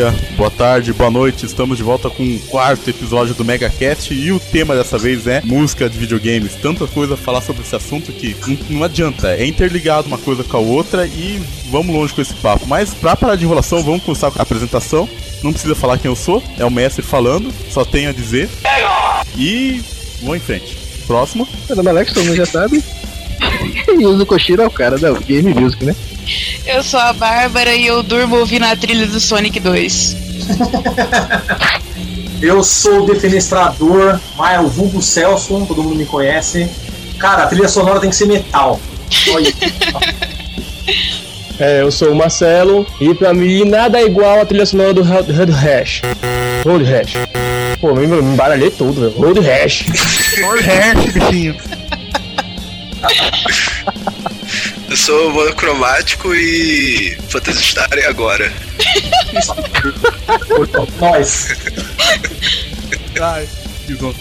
Dia, boa tarde, boa noite. Estamos de volta com o quarto episódio do MegaCast e o tema dessa vez é música de videogames. Tanta coisa a falar sobre esse assunto que não adianta, é interligado uma coisa com a outra e vamos longe com esse papo. Mas pra parar de enrolação, vamos começar com a apresentação. Não precisa falar quem eu sou, é o mestre falando, só tenho a dizer. E vamos em frente. Próximo. Meu nome é Alex, todo mundo já sabe. e uso Koshiro é o cara da Game Music, né? Eu sou a Bárbara e eu durmo ouvindo a trilha do Sonic 2. eu sou o defenestrador, mas o vulgo Celso, todo mundo me conhece. Cara, a trilha sonora tem que ser metal. Olha. É, eu sou o Marcelo e pra mim nada é igual a trilha sonora do Road Rash. Road Rash. Pô, me, me embaralhei tudo, velho. Road Rash. Road Rash, bichinho. Eu sou monocromático e Phantasy Star é agora. Nós. Ai.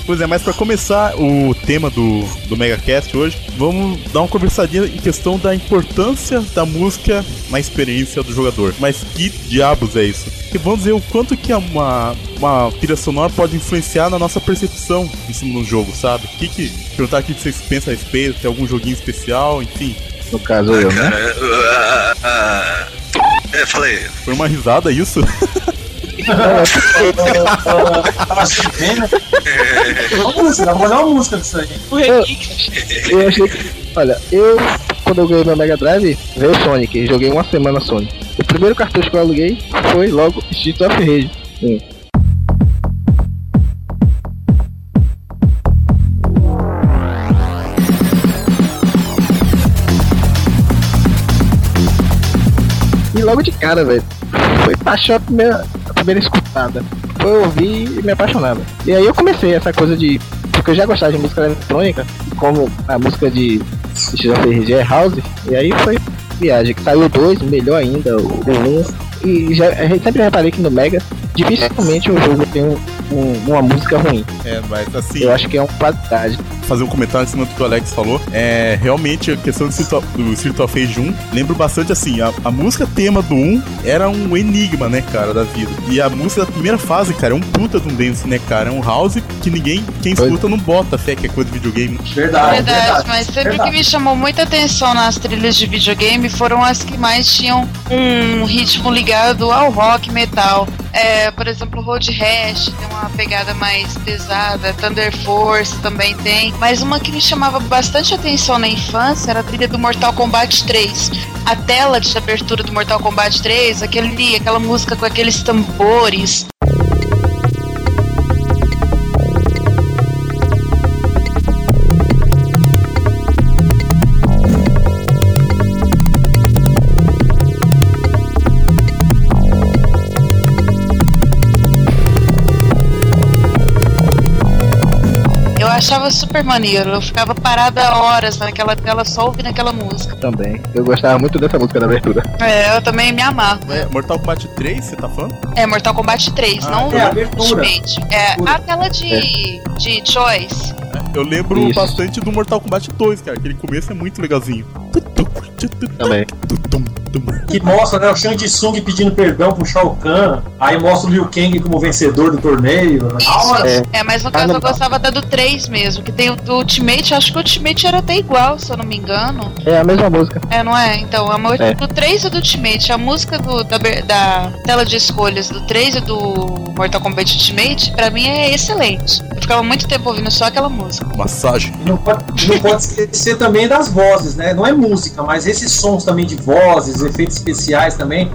Pois é, mas para começar o tema do, do MegaCast hoje, vamos dar uma conversadinha em questão da importância da música na experiência do jogador. Mas que diabos é isso? E vamos ver o quanto que uma, uma trilha sonora pode influenciar na nossa percepção em cima do jogo, sabe? O que que... Perguntar o que vocês pensam a respeito, tem algum joguinho especial, enfim. No caso, ah, eu, cara, né? Uh, uh, uh, é, falei. Foi uma risada isso? Música, vou fazer uma música disso aí. Eu, eu achei que. Olha, eu, quando eu ganhei meu Mega Drive, veio o Sonic. Joguei uma semana Sonic. O primeiro cartucho que eu aluguei foi logo Street of Rage. Hum. Logo de cara, velho. Foi paixão a primeira, a primeira escutada. Foi ouvir e me apaixonava. E aí eu comecei essa coisa de. Porque eu já gostava de música eletrônica, como a música de Rage é House, e aí foi viagem. Que saiu dois, melhor ainda, o 1. Um, e já, a gente sempre reparei que no Mega, dificilmente o jogo tem um, um, uma música ruim. É, mas assim. Eu acho que é uma qualidade. Fazer um comentário em cima do que o Alex falou. É, realmente, a questão do Street of, do Street of Rage 1, lembro bastante assim, a, a, música tema do 1 era um enigma, né, cara, da vida. E a música da primeira fase, cara, é um puta de um dance, né, cara? É um house que ninguém, quem escuta não bota fé que é coisa de videogame. Verdade, verdade, verdade mas sempre verdade. que me chamou muita atenção nas trilhas de videogame foram as que mais tinham um ritmo ligado ao rock metal. É, por exemplo, Road Rash tem uma pegada mais pesada, Thunder Force também tem. Mas uma que me chamava bastante atenção na infância era a trilha do Mortal Kombat 3. A tela de abertura do Mortal Kombat 3, aquele, aquela música com aqueles tambores. Achava super maneiro. Eu ficava parada horas naquela tela só ouvindo aquela música. Também. Eu gostava muito dessa música da abertura. É, eu também me amarro. É, Mortal Kombat 3, você tá falando? É, Mortal Kombat 3, Ah, não é, o abertura. Ultimate. É, a tela de, de Choice. Eu lembro Isso. bastante do Mortal Kombat 2, cara. Aquele começo é muito legalzinho. Também. Que mostra, né, o Shang Tsung pedindo perdão pro Shao Kahn. Aí mostra o Liu Kang como vencedor do torneio. Isso. É, mas no Ah, caso eu gostava da do 3 mesmo, que tem o do Ultimate, acho que o Ultimate era até igual, se eu não me engano. É a mesma música. É, não é? Então, a mo- É. do 3 e do Ultimate, a música do, da, da tela de escolhas do 3 e do Mortal Kombat Ultimate, pra mim é excelente. Eu ficava muito tempo ouvindo só aquela música. Massagem. E Não pode, não pode esquecer também das vozes, né? Não é música, mas esses sons também de vozes, efeitos especiais também.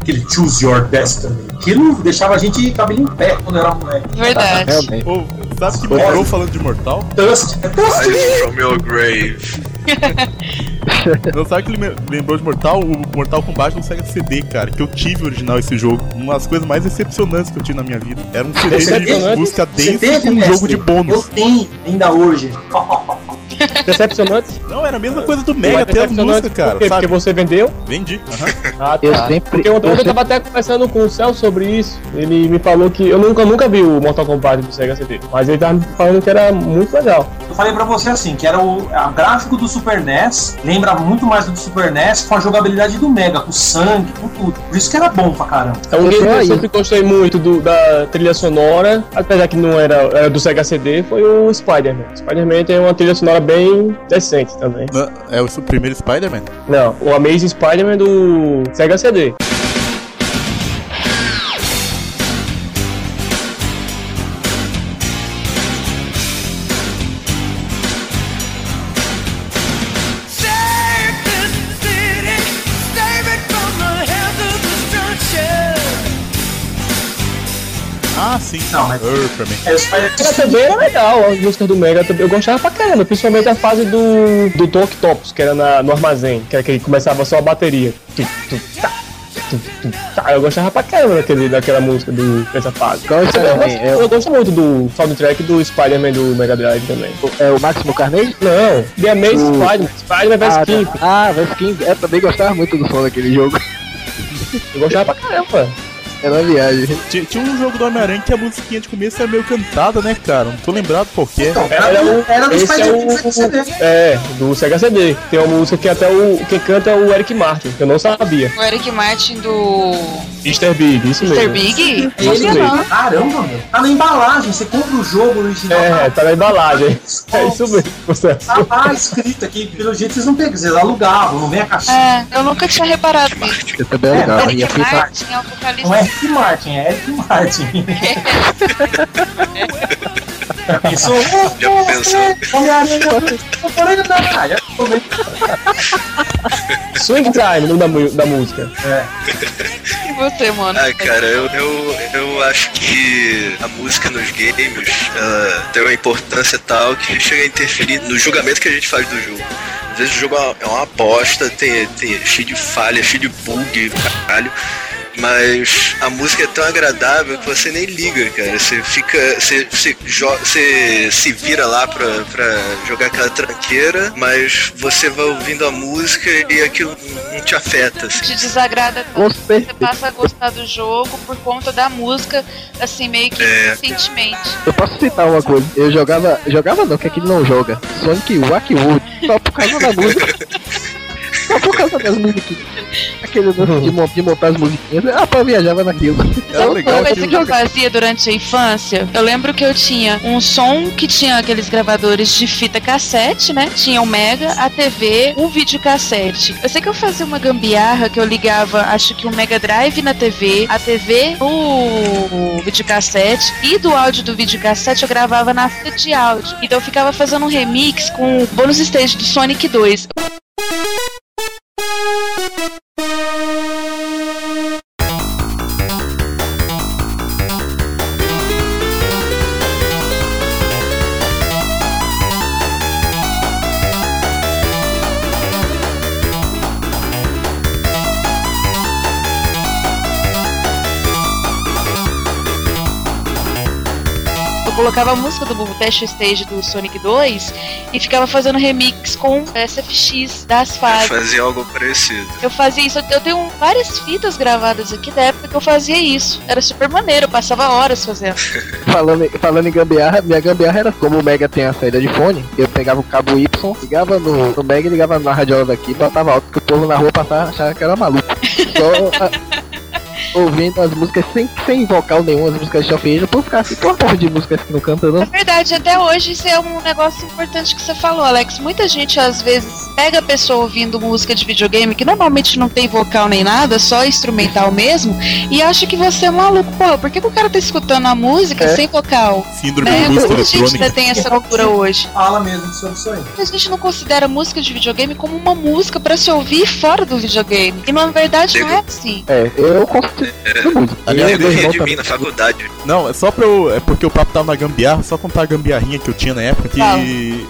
Aquele Choose Your Destiny. Aquilo deixava a gente cabelo em pé quando era moleque. Verdade. Realmente. Ô, sabe que lembrou falando de Mortal? Dust, é Dust. From your grave. Não sabe que ele lembrou de Mortal? O Mortal Kombat no Sega CD, cara. Que eu tive original esse jogo. Uma das coisas mais decepcionantes que eu tive na minha vida. Era um CD de Decepcionante? música dance teve, com um jogo de bônus. Eu tenho ainda hoje. Decepcionante? Não, era a mesma coisa do Mega, até as decepcionante músicas, cara. Por quê? Sabe? Porque você vendeu? Vendi. aham. Ah, Eu tá. sempre- Porque ontem eu eu, sempre- tava até conversando com o Céu sobre isso. Ele me falou que. Eu nunca, nunca vi o Mortal Kombat do Sega CD. Mas ele tava me falando que era muito legal. Eu falei pra você assim, que era o a gráfico do Super NES, lembra muito mais do Super NES, com a jogabilidade do Mega, com sangue, com tudo. Por isso que era bom pra caramba. É um Eu game que eu sempre gostei muito do- da trilha sonora, apesar que não era, era do Sega CD, foi o Spider-Man. Spider-Man tem uma trilha sonora bem decente também. Não, É o primeiro Spider-Man? Não, o Amazing Spider-Man do Sega CD. Ah, sim. Não, mas-. É Spider Mega também era legal, as músicas do Mega. Eu gostava pra caramba, principalmente a fase do, do Tonk Tops, que era na, no armazém, que era que começava só a bateria. Tu, tu, tá, tá. Eu gostava pra caramba daquele, daquela música do, dessa fase. Gosto eu, gosto, eu- eu gosto muito do soundtrack do Spider-Man do Mega Drive também. É o Máximo Carnage? Não, The Amazing O- Spider-Man, Spider-Man vs Ah, King. tá. ah vs King. Eu também gostava muito do som daquele jogo. Eu gostava pra caramba. Era uma viagem. Tinha, tinha um jogo do Homem-Aranha que a musiquinha de começo era meio cantada, né, cara? Não tô lembrado qual que é. Era, do- era do esse é Spider-Man o, do CD. É, do Sega CD. Tem uma música que até o. Quem canta é o Eric Martin, que eu não sabia. O Eric Martin do Mr. Big, isso Mr. mesmo. Big? Ele mesmo. Caramba, meu. Tá na embalagem, você compra o jogo original. É, tá na embalagem. É isso mesmo, processo. Tá lá escrito aqui, pelo jeito vocês não pegam, vocês alugavam, não vem a caixinha. É, eu nunca tinha reparado nisso. Isso também é legal. E a Eric fita. Martin é o é vocalista. Eric Martin, é Eric Martin. Pensou? Já pensou? Homem-Aranha, praia. Swing Time, o nome da, da música. E você, mano? Ah, cara, eu, eu, eu acho que a música nos games tem uma importância tal que chega a interferir no julgamento que a gente faz do jogo. Às vezes o jogo é uma aposta, tem, tem cheio de falha, cheio de bug, caralho. Mas a música é tão agradável que você nem liga, cara. Você fica. Você, você, você se vira lá pra, pra jogar aquela tranqueira, mas você vai ouvindo a música e aquilo não te afeta. assim. Te desagrada tanto. Você passa a gostar do jogo por conta da música, assim, meio que É. recentemente. Eu posso citar uma coisa. Eu jogava. Jogava não, que aqui não joga. Sonic Wackwood. Só por causa da música. Por causa das musiquinhas. Aquele lance de, de montar as musiquinhas. Ah, pô, eu viajava naquilo. Era legal Uma coisa que eu fazia durante a infância, eu lembro que eu tinha um som que tinha aqueles gravadores de fita cassete, né? Tinha o Mega, a TV, um videocassete. Eu sei que eu fazia uma gambiarra que eu ligava, acho que um Mega Drive na TV, a TV no videocassete e do áudio do videocassete eu gravava na fita de áudio. Então eu ficava fazendo um remix com o bônus stage do Sonic 2. Colocava a música do Test Stage do Sonic 2 e ficava fazendo remix com SFX das fases. Fazia algo parecido. Eu fazia isso, eu tenho várias fitas gravadas aqui da época que eu fazia isso. Era super maneiro, eu passava horas fazendo. Falando, em- falando em gambiarra, minha gambiarra era como o Mega tem a saída de fone, eu pegava o cabo Y, ligava no, no Mega e ligava na radiola daqui, botava alto que o povo na rua passava achava que era maluco. Só a- ouvindo as músicas sem, sem vocal nenhum, as músicas de Shuffle, o povo ficava assim, porra porra de música que não canta não. É verdade, até hoje isso é um negócio importante que você falou, Alex. Muita gente às vezes pega a pessoa ouvindo música de videogame que normalmente não tem vocal nem nada, só instrumental mesmo, e acha que você é maluco. Pô, por que, que o cara tá escutando a música É. sem vocal? Síndrome É, de música muita gente tem essa cultura hoje. Fala mesmo sobre isso aí. A gente não considera música de videogame como uma música pra se ouvir fora do videogame. E na verdade não é assim. É, eu considero música. Aliás, Eu, ria de mim na faculdade. Não, é só pra eu. É porque o papo tava na gambiarra, só contar a gambiarrinha que eu tinha na época, que Fala.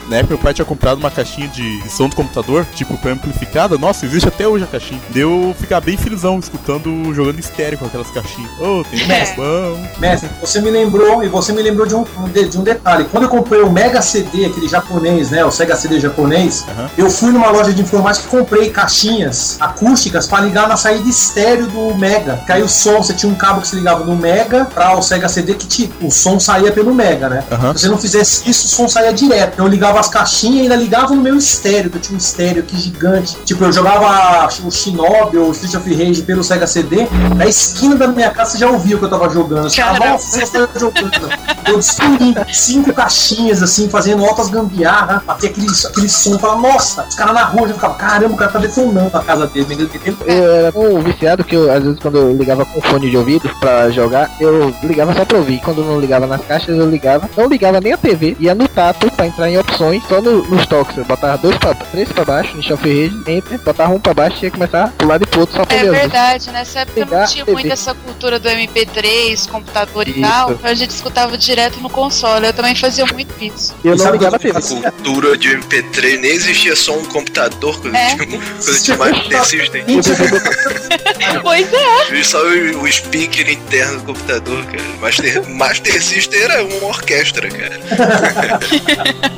na época meu pai tinha comprado uma caixinha de, som do computador, tipo, pré-amplificada. Nossa, existe até hoje a caixinha. Deu ficar bem felizão escutando, jogando estéreo com aquelas caixinhas. Ô, tem Mestre. bom. Mestre, você me lembrou, e você me lembrou de um, de, de um detalhe. Quando eu comprei o Mega CD, aquele japonês, né? O Sega CD japonês, eu fui numa loja de informática e comprei caixinhas acústicas pra ligar na saída estéreo do Mega. Que aí o som, você tinha um cabo que se ligava no Mega pra o Sega CD que te, o som saía pelo Mega, né? Aham. Se você não fizesse isso, o som saía direto. Então eu ligava as caixinhas e ainda ligava no meu estéreo, que eu tinha um estéreo aqui gigante. Tipo, eu jogava o Shinobi ou o Street of Rage pelo Sega CD, na esquina da minha casa você já ouvia o que eu tava jogando. Você tá jogando. Eu destruí cinco caixinhas, assim, fazendo altas gambiarra, pra ter aquele, aquele som. Eu falava, nossa, os caras na rua já ficavam, caramba, o cara tá detonando a casa dele. Entendeu? Eu era tão viciado que eu, às vezes quando eu ligava com fone de ouvido pra jogar, eu ligava só pra ouvir. Quando não ligava nas caixas, eu ligava. Não ligava nem a TV, ia no tato pra entrar em opções, só no- nos toques. Eu botava dois pra, três pra baixo, no Shelf Rage, enter, botava um pra baixo e ia começar a pular de pro outro só pra É verdade, nessa época não Pegar tinha TV. muito essa cultura do MP3, computador e Isso. tal. A gente escutava direto no console. Eu também fazia muito isso. E eu não Sabe ligava a quando TV. A cultura de MP3 nem existia só um computador quando É. tinha, quando tinha Master System. Pois é. Só o, o speaker interno do computador, cara. Master, Master System era uma orquestra, cara.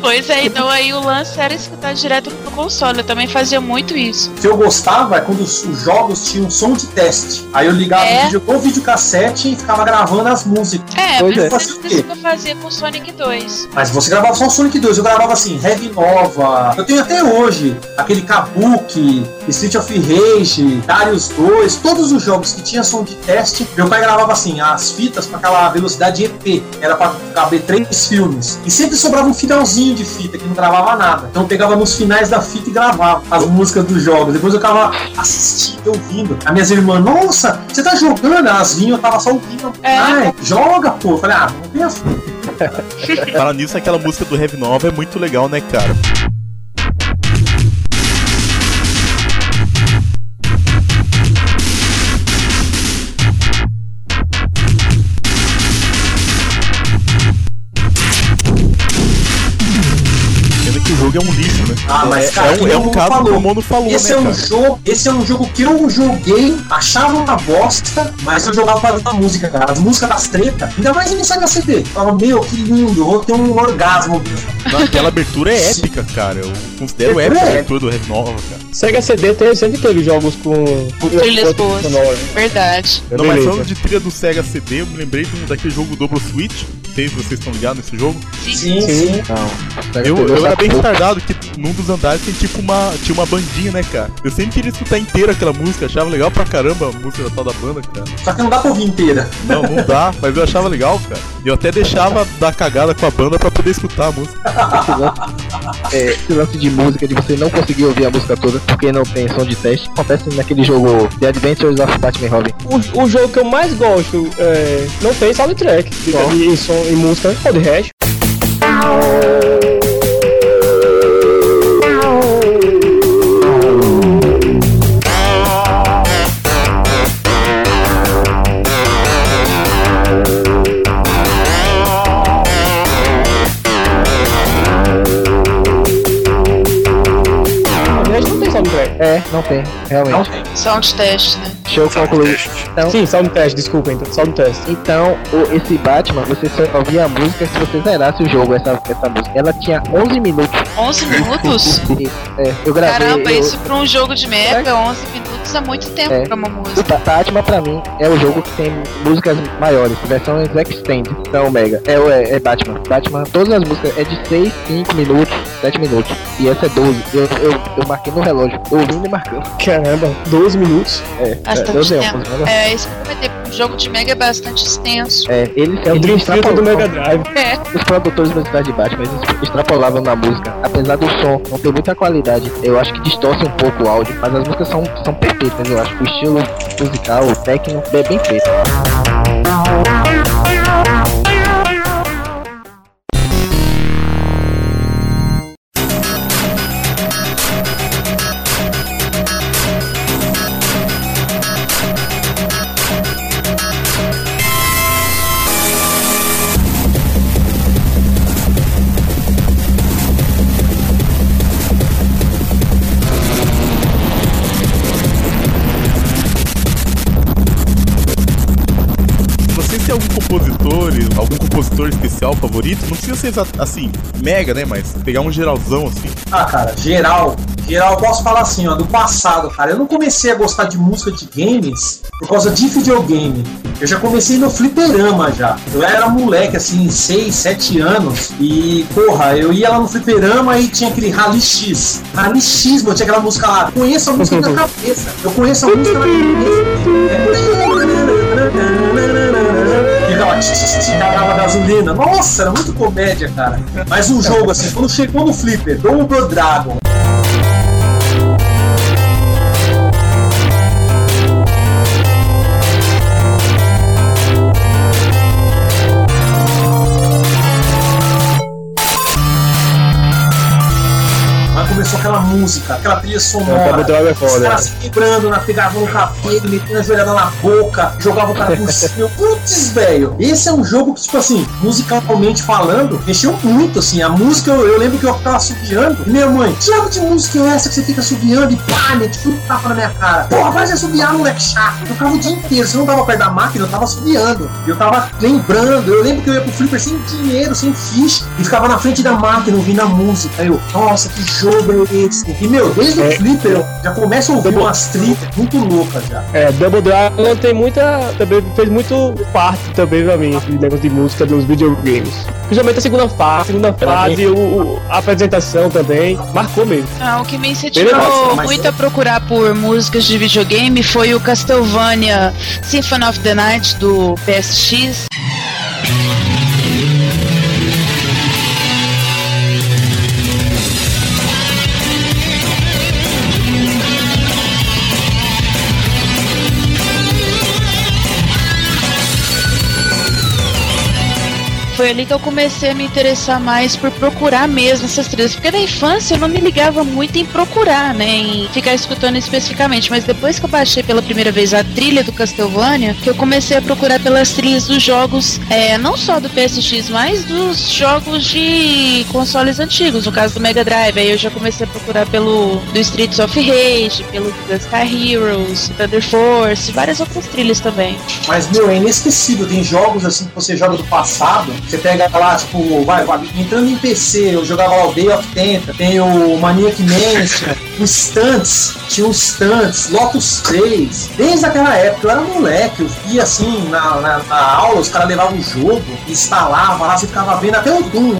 Pois é, então aí o lance era escutar direto no console. Eu também fazia muito isso. O que eu gostava é quando os, os jogos tinham som de teste. Aí eu ligava É. o vídeo com o videocassete e ficava gravando as músicas. É, Pois mas é. isso que eu fazia com Sonic 2. Mas você gravava só o Sonic 2, eu gravava assim, Heavy Nova. Eu tenho até hoje aquele Kabuki, Street of Rage, Darius 2, todos os jogos que tinha som de teste. Meu pai gravava assim, as fitas com aquela velocidade EP, era pra caber três filmes. E sempre sobrava um finalzinho de fita que não gravava nada. Então eu pegava nos finais da fita e gravava as músicas dos jogos. Depois eu ficava assistindo, ouvindo. As minhas irmãs, nossa, você tá jogando? Elas vinham, eu tava só ouvindo. É. Ai, joga, pô. Eu falei, ah, não tem assim. Fala nisso, aquela música do Heavy Nova é muito legal, né, cara? Jogo é um lixo, né? Ah, mas é, cara, é um, que é o um caso que falou. o Mono falou, Esse né, é um cara? jogo, esse é um jogo que eu joguei, achava uma bosta, mas eu jogava para a música, cara. As músicas das tretas, ainda mais no Sega CD. Eu Falava, meu, que lindo, eu vou ter um orgasmo. Não, Aquela abertura é épica, cara. Eu considero épica a É. abertura do Heavy Nova, cara. Sega CD tem, sempre teve jogos com. com Trilhas boas. Verdade. Não, mas falando de trilha do Sega CD, eu me lembrei de um- daquele jogo Double Switch. Se vocês estão ligados nesse jogo. Sim, Sim. sim. Não. Eu, eu era bem retardado que num dos andares tem tipo uma. Tinha uma bandinha, né, cara? Eu sempre queria escutar inteira aquela música, achava legal pra caramba a música da tal da banda, cara. Só que não dá pra ouvir inteira. Não, não dá, mas eu achava legal, cara. Eu até deixava dar cagada com a banda pra poder escutar a música. Esse lance, é, esse lance de música, de você não conseguir ouvir a música toda porque não tem som de teste, acontece naquele jogo The Adventures of Batman Robin. O, o jogo que eu mais gosto é, não tem soundtrack. Qual? E, e, som, e música soundtrack. É, não tem, realmente. Não tem. Sound test, né? Deixa eu concluir. Então, Sim, soundtrack, desculpa então, soundtrack. então o- esse Batman, você só ouvia a música se você zerasse o jogo, essa, essa música. Ela tinha 11 minutos. 11 minutos? É, eu gravei. Caramba, eu, isso pra um jogo de mega, 11 minutos é muito tempo É. pra uma O música. Ba- Batman pra mim é o jogo que tem músicas maiores, versões extend, então Mega. É, o- é, é Batman. Batman, todas as músicas é de 6, 5 minutos, 7 minutos. E essa é 12. Eu, eu, eu marquei no relógio, eu ouvindo e marcando. Caramba, 12 minutos. É, é Bastante 12 é, tempo. 11, mas É, isso que eu comentei, um jogo de mega é bastante extenso. é, eles, É o Theater do Mega Drive. É. Os produtores musicais de Batman, extrapolavam na música. Apesar do som não ter muita qualidade, eu acho que distorce um pouco o áudio, mas as músicas são, são perfeitas, eu acho. O estilo musical, o técnico, é bem feito. Especial favorito? Não precisa ser assim, mega, né? Mas pegar um geralzão assim. Ah, cara, geral, Geral, eu posso falar assim, ó, do passado, cara. Eu não comecei a gostar de música de games por causa de videogame. Eu já comecei no fliperama já. Eu era moleque, assim, 6, 7 anos. E, porra, eu ia lá no fliperama e tinha aquele Rally X. Rally X, mano, tinha aquela música lá. Conheço a música na cabeça. Eu conheço a música na cabeça. E tch, cagava gasolina. Nossa, era muito comédia, cara. Mas um jogo assim, quando chegou no Flipper, Double Dragon, música, aquela trilha É, sonora. Dragon é Os foda. caras se quebrando, né? pegavam no café, metendo a joelhada na boca, jogavam o cara por cima. Putz, velho. Esse é um jogo que, tipo assim, musicalmente falando, mexeu muito, assim. A música, eu, eu lembro que eu ficava subiando. E minha mãe, que diabo de música é essa que você fica subiando? E pá, metia um tapa na minha cara. Porra, vai subiar, moleque chato. Eu ficava o dia inteiro. Se eu não tava perto da máquina, eu tava subiando. Eu tava lembrando. Eu lembro que eu ia pro flipper sem dinheiro, sem ficha. E ficava na frente da máquina ouvindo a música. Eu, nossa, que jogo é esse? E, meu, desde o flipper, já começo a ouvir umas trilhas muito loucas já. É, Double Dragon tem muita. Também fez muito parte também pra mim, esse negócio de música dos videogames. Principalmente a segunda fase, segunda fase, o, o- a apresentação também. Marcou mesmo. Ah, o que me incentivou muito a procurar por músicas de videogame foi o Castlevania Symphony of the Night do PSX. Foi ali que eu comecei a me interessar mais por procurar mesmo essas trilhas. Porque na infância eu não me ligava muito em procurar, né? Em ficar escutando especificamente. Mas depois que eu baixei pela primeira vez a trilha do Castlevania, que eu comecei a procurar pelas trilhas dos jogos, é, não só do PSX, mas dos jogos de consoles antigos, no caso do Mega Drive. Aí eu já comecei a procurar pelo do Streets of Rage, pelo Gunstar Heroes, Thunder Force, várias outras trilhas também. Mas, meu, é inesquecível. Tem jogos assim que você joga do passado. Você pega lá, tipo, vai, vai entrando em PC, eu jogava lá o Day of Tenta, tem o Maniac Mansion, o Stunts, tinha o Stunts, Lotus 3. Desde aquela época, eu era moleque, eu via assim, na, na, na aula, os caras levavam o jogo, instalavam lá, você ficava vendo até o Doom.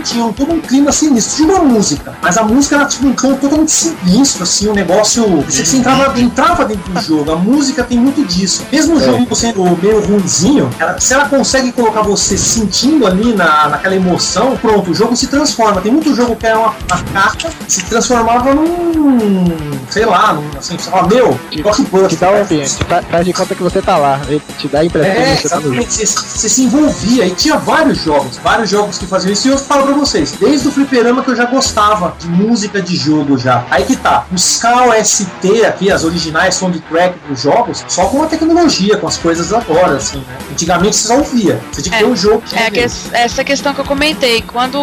Tinha todo um clima sinistro. Tinha uma música, mas a música era tipo um tom totalmente sinistro, assim, um negócio. Você, você entrava, entrava dentro do jogo. A música tem muito disso. Mesmo o jogo sendo meio ruimzinho, ela- se ela consegue colocar você sentindo ali na, naquela emoção, pronto, o jogo se transforma. Tem muito jogo que é uma, uma carta, se transformava num. Sei lá, assim, você fala, meu, Te blockbuster. dá o ambiente, fa- faz de conta que você tá lá, ele te dá a impressão É, que você tá no jogo. exatamente. Você, você se envolvia e tinha vários jogos, vários jogos que faziam isso. E eu falo pra vocês, desde o fliperama que eu já gostava de música de jogo já. Aí que tá, buscar o ST aqui, as originais soundtrack dos jogos, só com a tecnologia, com as coisas agora, assim, né? Antigamente você só ouvia. Você tinha que É, ter um jogo. É que- essa questão que eu comentei. Quando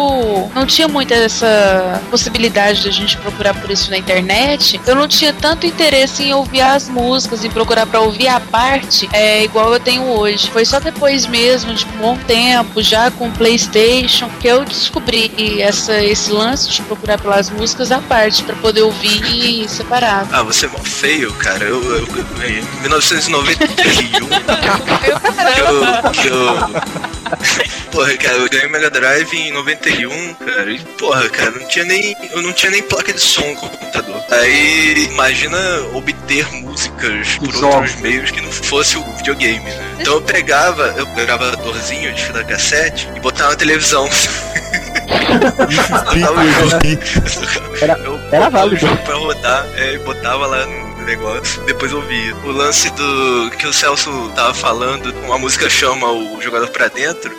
não tinha muita essa possibilidade de a gente procurar por isso na internet, eu não tinha tanto interesse em ouvir as músicas, em procurar pra ouvir a parte é, igual eu tenho hoje. Foi só depois mesmo, de um bom tempo, já com o PlayStation, que eu descobri essa, esse lance de procurar pelas músicas à parte, pra poder ouvir separado. Ah, você é mó feio, cara. Eu, eu, eu- em 1991, que eu, eu. Porra, cara, eu ganhei Mega Drive em 91, cara. E, porra, cara, não tinha nem. Eu não tinha nem placa de som no computador. Aí imagina obter músicas por Jogos. outros meios que não fosse o videogame, né? Então eu pegava, eu pegava gravadorzinho de fita cassete e botava na televisão. Jogo- Era- eu era botava válido. o jogo pra rodar é, e botava lá no negócio, depois ouvia. O lance do que o Celso tava falando, a música chama o jogador pra dentro,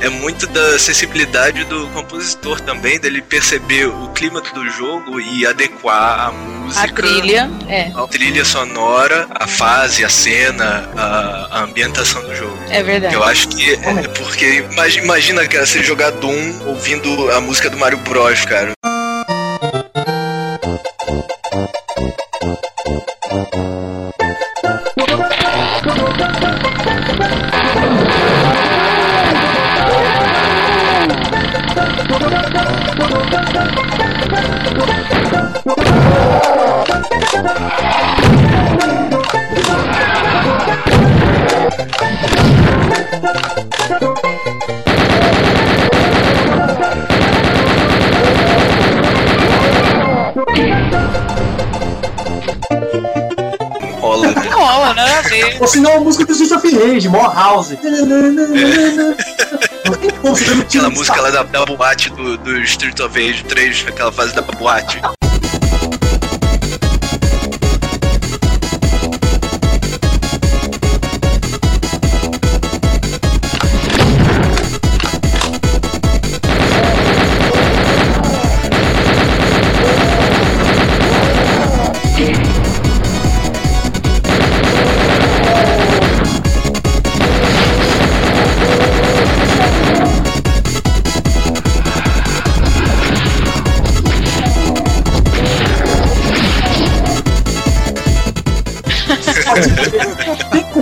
é muito da sensibilidade do compositor também, dele perceber o clima do jogo e adequar a música. A trilha, é, A trilha sonora, a fase, a cena, a, a ambientação do jogo. é verdade. Eu acho que é porque imagina, imagina cara, você jogar Doom ouvindo a música do Mario Bros, cara. Ou senão a música do Street of Rage, More House. Não tiro Aquela música lá da, da boate do, do Street of Rage 3, aquela fase da boate.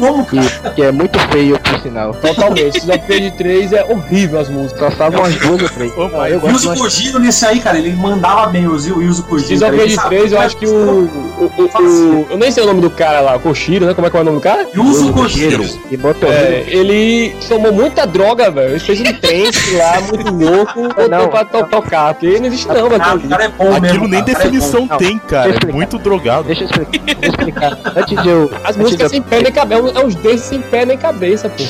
Como, cara. Que, é muito feio, por sinal. Totalmente. Of Rage 3 é horrível as músicas. Só salvam as duas três. Ô, Ah, eu O gosto Yuzo. Kojiro nesse aí, cara, ele mandava bem o Yuzo Kojiro. Rage sabia 3, eu acho que o, o, Eu nem sei o nome do cara lá, o Koshiro, né? Como é que é o nome do cara? Yuzo Kojiro. E botou. É, ele tomou muita droga, velho. Ele fez um trance lá, muito louco, botou Não. pra to tocar. Porque não existe não, Cara, velho. o cara é bom Aquilo mesmo, nem é definição tem, cara. É muito drogado. Deixa eu explicar. Deixa eu explicar. Antes de eu. As músicas sem pé nem cabeça, é uns desses sem pé nem cabeça, pô.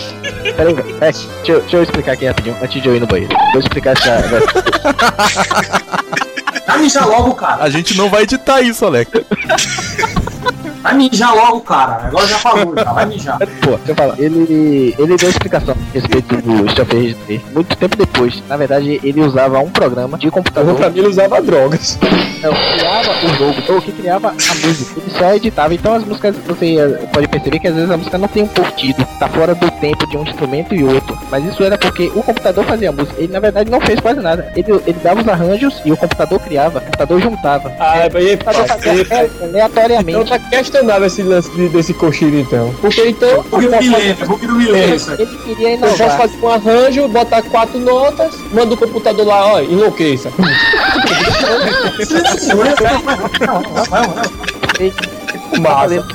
Peraí, velho. É, deixa, eu- deixa eu explicar aqui rapidinho, antes de eu ir no banheiro. Vou explicar essa. Vai mijar logo, cara. A gente não vai editar isso, Alex. Vai mijar logo, cara. Agora já falou, já. Vai mijar. Pô, deixa eu falar. Ele, ele deu explicação a respeito do Rage 3. Muito tempo depois. Na verdade, ele usava um programa de computador. Pra mim, ele usava drogas. Não, criava o jogo, ou que criava a música. Ele só editava. Então as músicas, você pode perceber que às vezes a música não tem um partido. Tá fora do tempo de um instrumento e outro. Mas isso era porque o computador fazia a música. Ele na verdade não fez quase nada. Ele, ele dava os arranjos e o computador criava. O computador juntava. Ah, fazia aí, é, aleatoriamente. Então questionável esse lance de- desse Koshiro, então. Porque então. Porque não me lembra, porque não me lembra isso aí. Ele queria Eu posso inovar. fazer um arranjo, botar quatro notas, manda o computador lá, ó, enlouqueça. Massa.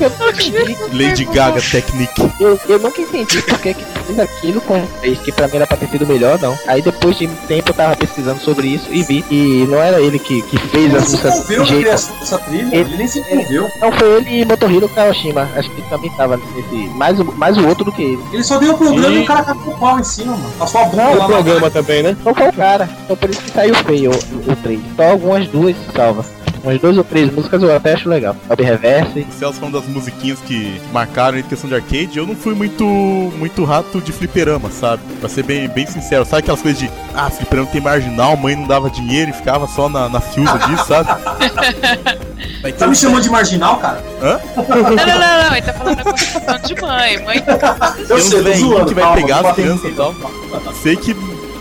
Eu nunca entendi, Lady Gaga Technique. eu, eu nunca entendi por que fez aquilo com que pra mim era pra ter sido melhor, não. Aí depois de tempo eu tava pesquisando sobre isso e vi que não era ele que, que fez Ele se envolveu de na jeito. criação dessa trilha, ele nem se envolveu. Não foi ele e Motohiro Kawashima. Acho que ele também tava nesse. Mais, o- mais o outro do que ele. Ele só deu o programa E- e o cara cagou o pau em cima, mano. Passou a bunda Não, lá o programa também, né? Não foi o cara. Então por isso que saiu feio o, o 3. Só algumas duas salva. Umas duas ou três músicas eu até acho legal. Sobe reverse. O Celso falando das musiquinhas que marcaram em questão de arcade, eu não fui muito muito rato de fliperama, sabe? Pra ser bem, bem sincero, sabe aquelas coisas de ah, fliperama tem marginal, mãe não dava dinheiro e ficava só na, na fiuda disso, sabe? Mas Tá me chamando de marginal, cara? Não, não, não, não, ele tá falando de mãe. Mãe Eu sei, zoando. que vai calma, pegar as crianças e tal. Sei que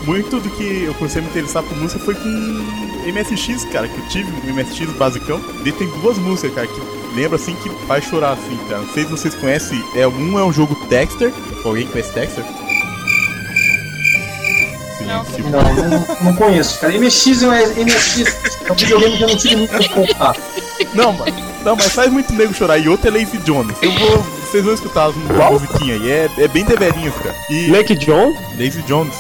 muito do que eu comecei a me interessar por música foi com MSX, cara, que eu tive um MSX basicão. Ele tem duas músicas, cara, que lembra assim que faz chorar assim, cara. Não sei se vocês conhecem, é, um é um jogo Dexter. Alguém conhece Dexter? Não. Não, não, não conheço, cara. MX é um MX. É um videogame que eu não tive muito contato. Não, mas, não, mas faz muito nego chorar. E outro é Lazy Jones. Eu vou. Vocês vão escutar as musiquinhas aí. É, é bem deverinhas, cara. E Lake John? Lazy Jones.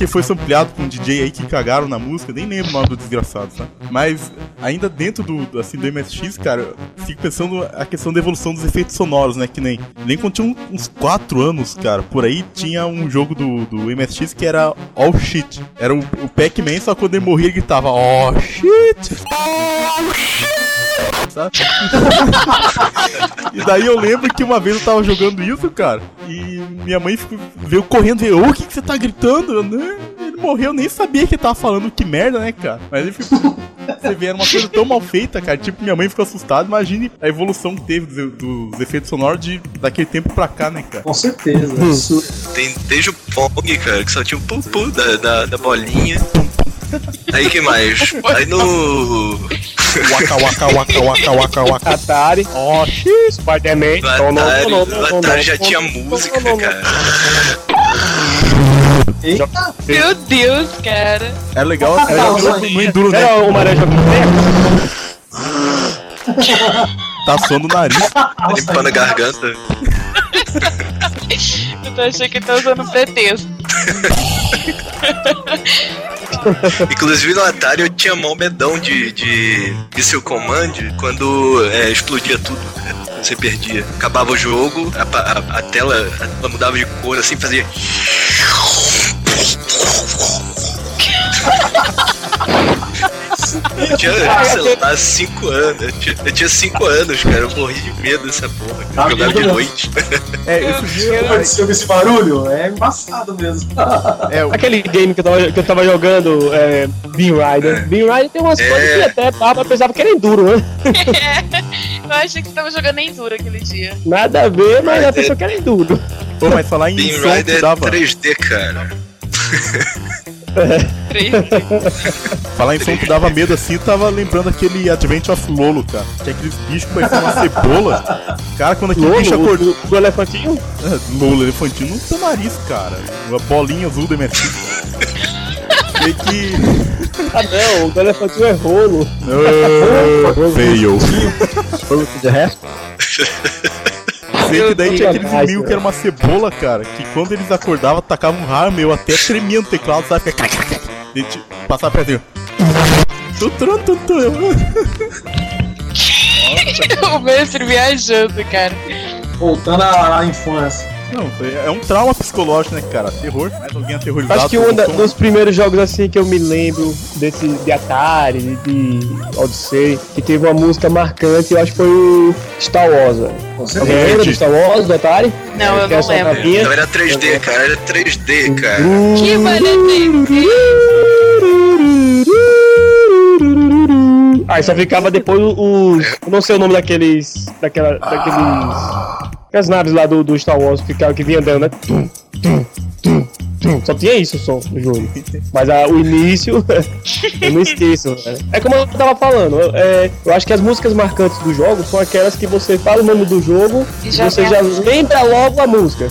Que foi sampleado com um DJ aí que cagaram na música, nem lembro o nome do desgraçado, sabe? Mas ainda dentro do, assim, do MSX, cara, fico pensando a questão da evolução dos efeitos sonoros, né? Que nem, nem quando tinha uns 4 anos, cara, por aí tinha um jogo do, do MSX que era All Shit. Era o, o Pac-Man, só quando ele morria ele gritava Oh shit! Oh shit! E daí eu lembro que uma vez eu tava jogando isso, cara, e minha mãe ficou- veio correndo e veio, ô, o que, que você tá gritando? Eu, "Não, ele morreu, eu nem sabia que ele tava falando que merda, né, cara? Mas ele ficou. Você vê, era uma coisa tão mal feita, cara. Tipo, minha mãe ficou assustada. Imagine a evolução que teve dos, dos efeitos sonoros de, daquele tempo pra cá, né, cara? Com certeza. Isso. Tem desde o Pong, cara, que só tinha o pum pum da, da, da bolinha. Aí que mais? Aí no. Waka, waka, waka, waka, waka, waka. Atari. Oh, shit! Spider-Man. Atari, não, não, no não, Atari não, já tinha música, cara. Eita, Meu Deus, cara. É legal, é legal no, no Enduro, né? Era o Maré Tá suando o nariz. Limpando a garganta. Eu tô achando que ele tá usando um pretexto. Inclusive no Atari eu tinha mão medão de, de Missile Command quando é, explodia tudo. né? Você perdia. Acabava o jogo, a, a- a tela, a tela mudava de cor assim, fazia. Eu tinha, sei lá, 5 anos. Eu tinha, eu tinha 5 anos, cara. Eu morri de medo dessa porra. Tá Eu jogava de noite. É, dia. Antes de ouvir esse barulho, é embaçado mesmo. É, o- Aquele game que eu tava, que eu tava jogando, é, Bean Rider. Bean Rider tem umas É. coisas que até tava, pensava que era enduro, né? Eu achei que você tava jogando Enduro aquele dia. Nada a ver, mas a Rider. pessoa que era enduro. Pô, mas falar em Beam que Rider é dava. 3D, cara. Falar em som que dava medo assim, eu tava lembrando aquele Advent of Lolo, cara. Que é aqueles bichos que pareciam uma cebola. Cara, quando aquele bicho Lolo, acordou. o, o elefantinho? Lolo, elefantinho no seu nariz, cara. Uma bolinha azul do MSX. Sei que. Ah não, o elefantinho é rolo. Ah, Fail. Que de resto. Sei que daí tinha aqueles inimigos que era uma cebola, cara. Que quando eles acordavam, tacavam um raio meu, até tremia no teclado, sabe? Ficava clac, clac, clac. E te- Passava perto tu. o mestre viajando, cara. Voltando à infância. Não, é um trauma psicológico, né, cara? Terror. Mais alguém aterrorizado. Acho que um da- dos primeiros jogos assim que eu me lembro desse de Atari, de, de Odyssey, que teve uma música marcante, eu acho que foi o Star Wars, velho. Certeza. lembra do Star Wars, do Atari? Não, eu Que não lembro. capinha? Não era 3D, cara. Era 3D, cara. Que maneiro. Aí só ficava depois os. Eu não sei o nome daqueles. Daquela. Daqueles. Aquelas naves lá do, do Star Wars ficava, que vinha andando, né? Tum, tum, tum. Só tinha isso o som do jogo. Mas ah, o início, eu não esqueço. né? É como eu tava falando, eu, é, eu acho que as músicas marcantes do jogo são aquelas que você fala o nome do jogo E já você já a música. lembra logo a música.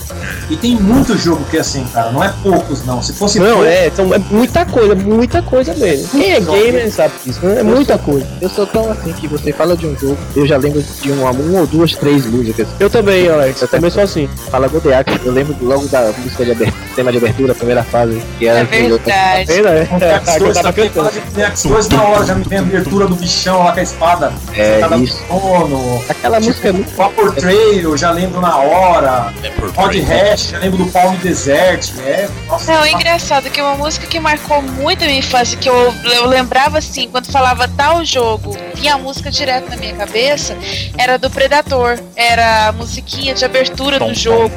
E tem muito jogo que é assim, cara. Não é poucos, não. Se fosse Não, poucos, é, são, é muita coisa, muita coisa mesmo. Quem é gamer sabe disso, né? É muita coisa. Eu sou tão assim que você fala de um jogo, eu já lembro de uma, uma ou duas, três músicas. Eu também, Alex, eu também sou assim. Fala God the Axe, eu lembro logo da música de abertura, tema de abertura, a primeira fase, que era É verdade. É? É, X2 que eu tava cantando. de X2 na hora, já me vem a abertura do bichão lá com a espada. É, cada isso. sono. Aquela música é muito Vapor Trail, eu já lembro na hora. Rod Hash, já lembro do Palm Desert. É, nossa, Não, é engraçado que uma música que marcou muito a minha infância, que eu, eu lembrava assim, quando falava tal jogo, vinha a música direto na minha cabeça, era do Predator. Era a musiquinha de abertura do jogo.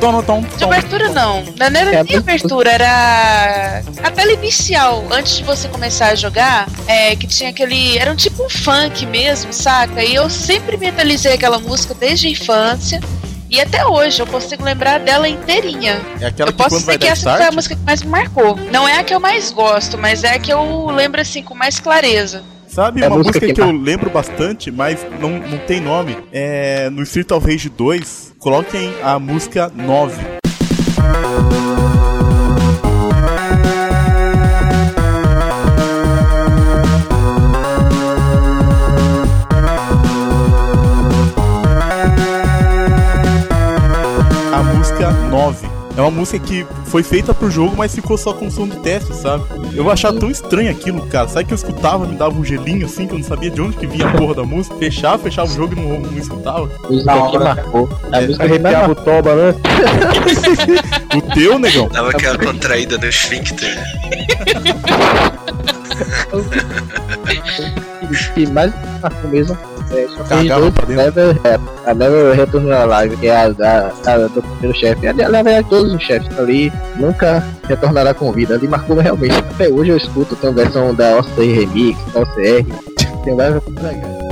De abertura não, não era É, nem abertura, era a tela inicial, antes de você começar a jogar, é, que tinha aquele. Era um tipo um funk mesmo, saca? E eu sempre mentalizei aquela música desde a infância. E até hoje eu consigo lembrar dela inteirinha. É aquela Eu que posso dizer que essa foi a start. música que mais me marcou. Não é a que eu mais gosto, mas é a que eu lembro assim com mais clareza. Sabe É uma música música que, que eu lembro bastante, mas não, não tem nome? É no Street of Rage 2, coloquem a música 9. A música 9. É uma música que foi feita pro jogo, mas ficou só com som de teste, sabe? Eu achava tão estranho aquilo, cara. Sabe que eu escutava, me dava um gelinho assim, que eu não sabia de onde que vinha a porra da música. Fechava, fechava o jogo e não, não escutava. música que marcou. A música Arrepiava o toba, né? O teu, negão? Dava aquela contraída no esfíncter. que mais marcou mesmo só Cagava pra dentro. Never, é, a Never Return to Live, que é a, da a do primeiro chefe. Ali, Na verdade, todos os chefes ali nunca retornará com vida. Ali marcou realmente. Até hoje eu escuto, tem versão da OCR Remix, da OCR. Tem várias versões legais.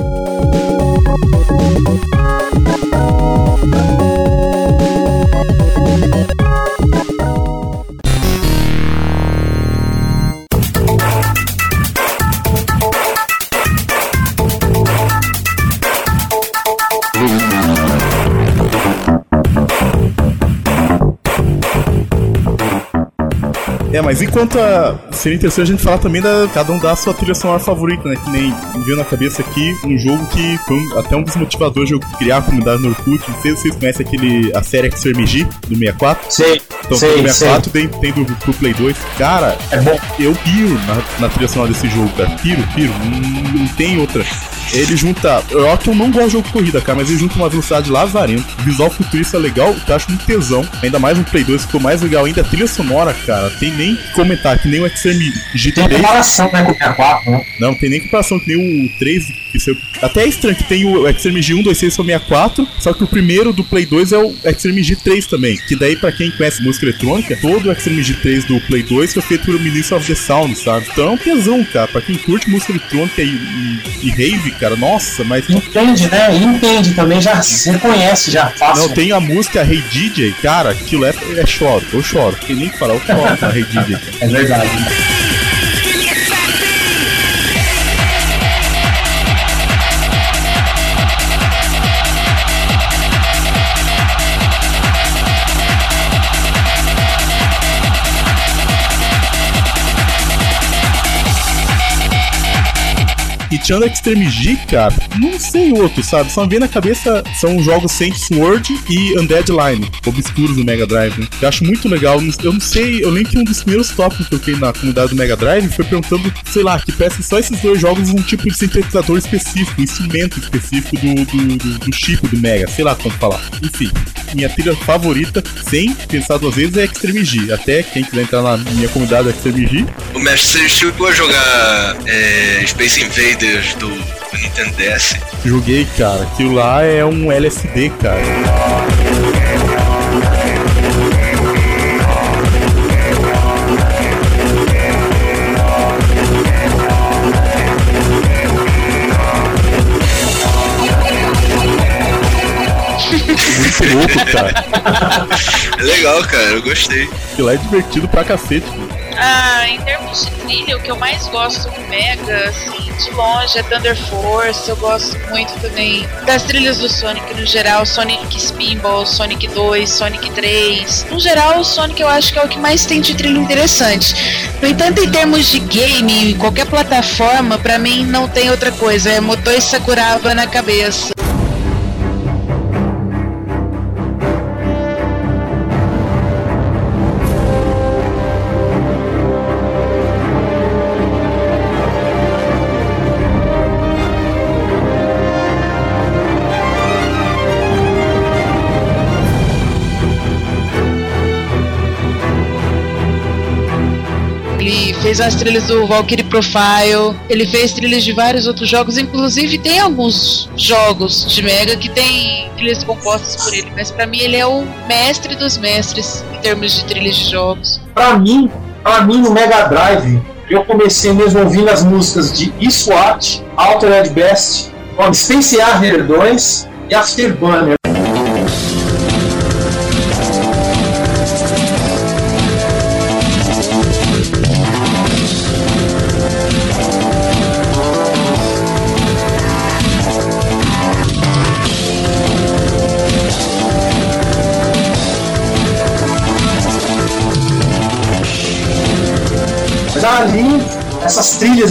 É, mas enquanto a. Seria interessante a gente falar também da. Cada um dá a sua trilha sonora favorita, né? Que nem veio na cabeça aqui um jogo que foi um- até um dos motivadores de eu criar a comunidade no Orkut. Não sei se vocês conhecem aquele. a série XRMG do 64. Sei, Então sei, tem do sei. 64 tem, tem do, do Play 2. Cara, É bom. eu piro na, na trilha sonora desse jogo, cara. Piro, piro. Não, não tem outra. Ele junta. Eu acho que eu não gosto de jogo de corrida, cara, mas ele junta uma velocidade lazarenta. Visual futurista legal, que eu acho um tesão. Ainda mais no Play 2 ficou mais legal ainda. A trilha sonora, cara, tem nem que comentar, que nem o XMG3. Tem comparação, né, com o 64, né? Não, tem nem comparação que nem o 3 que saiu. Até é estranho que tem o XMG 1, 2, 6 para 64, só que o primeiro do Play 2 é o XMG 3 também. Que daí, pra quem conhece música eletrônica, todo o XMG 3 do Play 2 foi feito pelo Ministry of the Sound, sabe? Então é um tesão, cara. Pra quem curte música eletrônica e, e, e rave, cara, nossa, mas. Entende, né? Entende também, já reconhece, já fácil. Não, tem a música Hey DJ, cara, aquilo é, é choro, eu choro. Tem nem que falar, eu choro na Hey DJ. É verdade. E tirando Extreme G, cara, não sei outro, sabe? Só me vem na cabeça são jogos Saints Sword e Undead Line, obscuros do Mega Drive, né? Eu acho muito legal. Eu não sei, eu lembro que um dos primeiros tópicos que eu fiquei na comunidade do Mega Drive foi perguntando, sei lá, que peça só esses dois jogos um tipo de sintetizador específico, um instrumento específico do, do, do, do chip do Mega, sei lá como falar. Enfim, minha trilha favorita, sem pensar duas vezes, é Extreme G. Até quem quiser entrar na minha comunidade Extreme G, O mestre, você chegou a jogar é, Space Invaders do, do Nintendo DS? joguei, cara. Aquilo lá é um LSD, cara. Muito louco, cara. É legal, cara, eu gostei. Aquilo lá é divertido pra cacete. Ah, em termos de trilha, o que eu mais gosto do Mega, assim, de longe é Thunder Force. Eu gosto muito também das trilhas do Sonic no geral, Sonic Spinball, Sonic 2, Sonic 3. No geral, o Sonic eu acho que é o que mais tem de trilha interessante. No entanto, em termos de game, em qualquer plataforma, pra mim não tem outra coisa. É Motor Sakuraba na cabeça. Fez as trilhas do Valkyrie Profile, ele fez trilhas de vários outros jogos, inclusive tem alguns jogos de Mega que tem trilhas compostas por ele, mas pra mim ele é o mestre dos mestres em termos de trilhas de jogos. Pra mim, pra mim no Mega Drive, eu comecei mesmo ouvindo as músicas de eSWAT, Altered Best, Space Harrier 2 e Afterburner.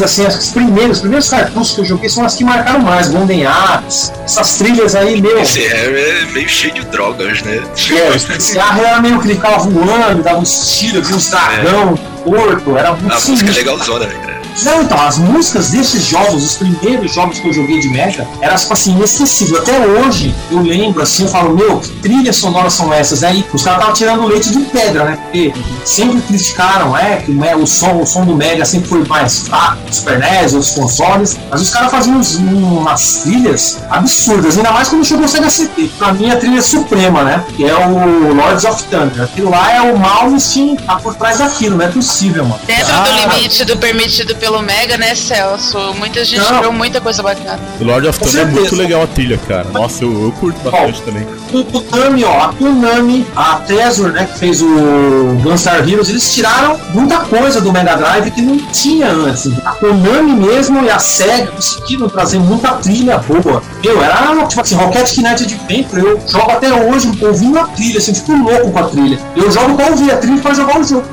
Trilhas assim, as primeiras, os primeiros cartuchos que eu joguei são as que marcaram mais, Golden Axe, essas trilhas aí, meu. Esse Harry é meio cheio de drogas, né? É, esse carro era meio que ele ficava voando, dava uns tiros, uns dragão, torto, era muito A música é sinistro. legalzona, né, cara? Não, então, as músicas desses jogos, os primeiros jogos que eu joguei de Mega, eram tipo assim, inesquecíveis. Até hoje eu lembro assim, eu falo, meu, que trilhas sonoras são essas? Aí os caras estavam tirando leite de pedra, né? Porque sempre criticaram, é, que o, som, o som do Mega sempre foi mais fraco, os Super NES, os consoles, mas os caras faziam uns- umas trilhas absurdas, ainda mais quando chegou o Sega CD. Pra mim, a trilha suprema, né? Que é o Lords of Thunder. Aquilo lá é o Malmsteen tá por trás daquilo, não é possível, mano. Dentro Ah. do limite do permitido pelo Mega, né, Celso? Muita gente Não. viu muita coisa bacana. O Lord of Thunder é muito legal a trilha, cara. Nossa, eu, eu curto bastante também. O Konami, ó, a Konami, a Treasure, né, que fez o Gunstar Heroes, eles tiraram muita coisa do Mega Drive que não tinha antes. A Konami mesmo e a SEGA conseguiram trazer muita trilha boa. Eu era, tipo assim, Rocket Knight Adventure, eu jogo até hoje ouvindo a trilha, assim, tipo louco com a trilha. Eu jogo pra ouvir a trilha e pra jogar o jogo.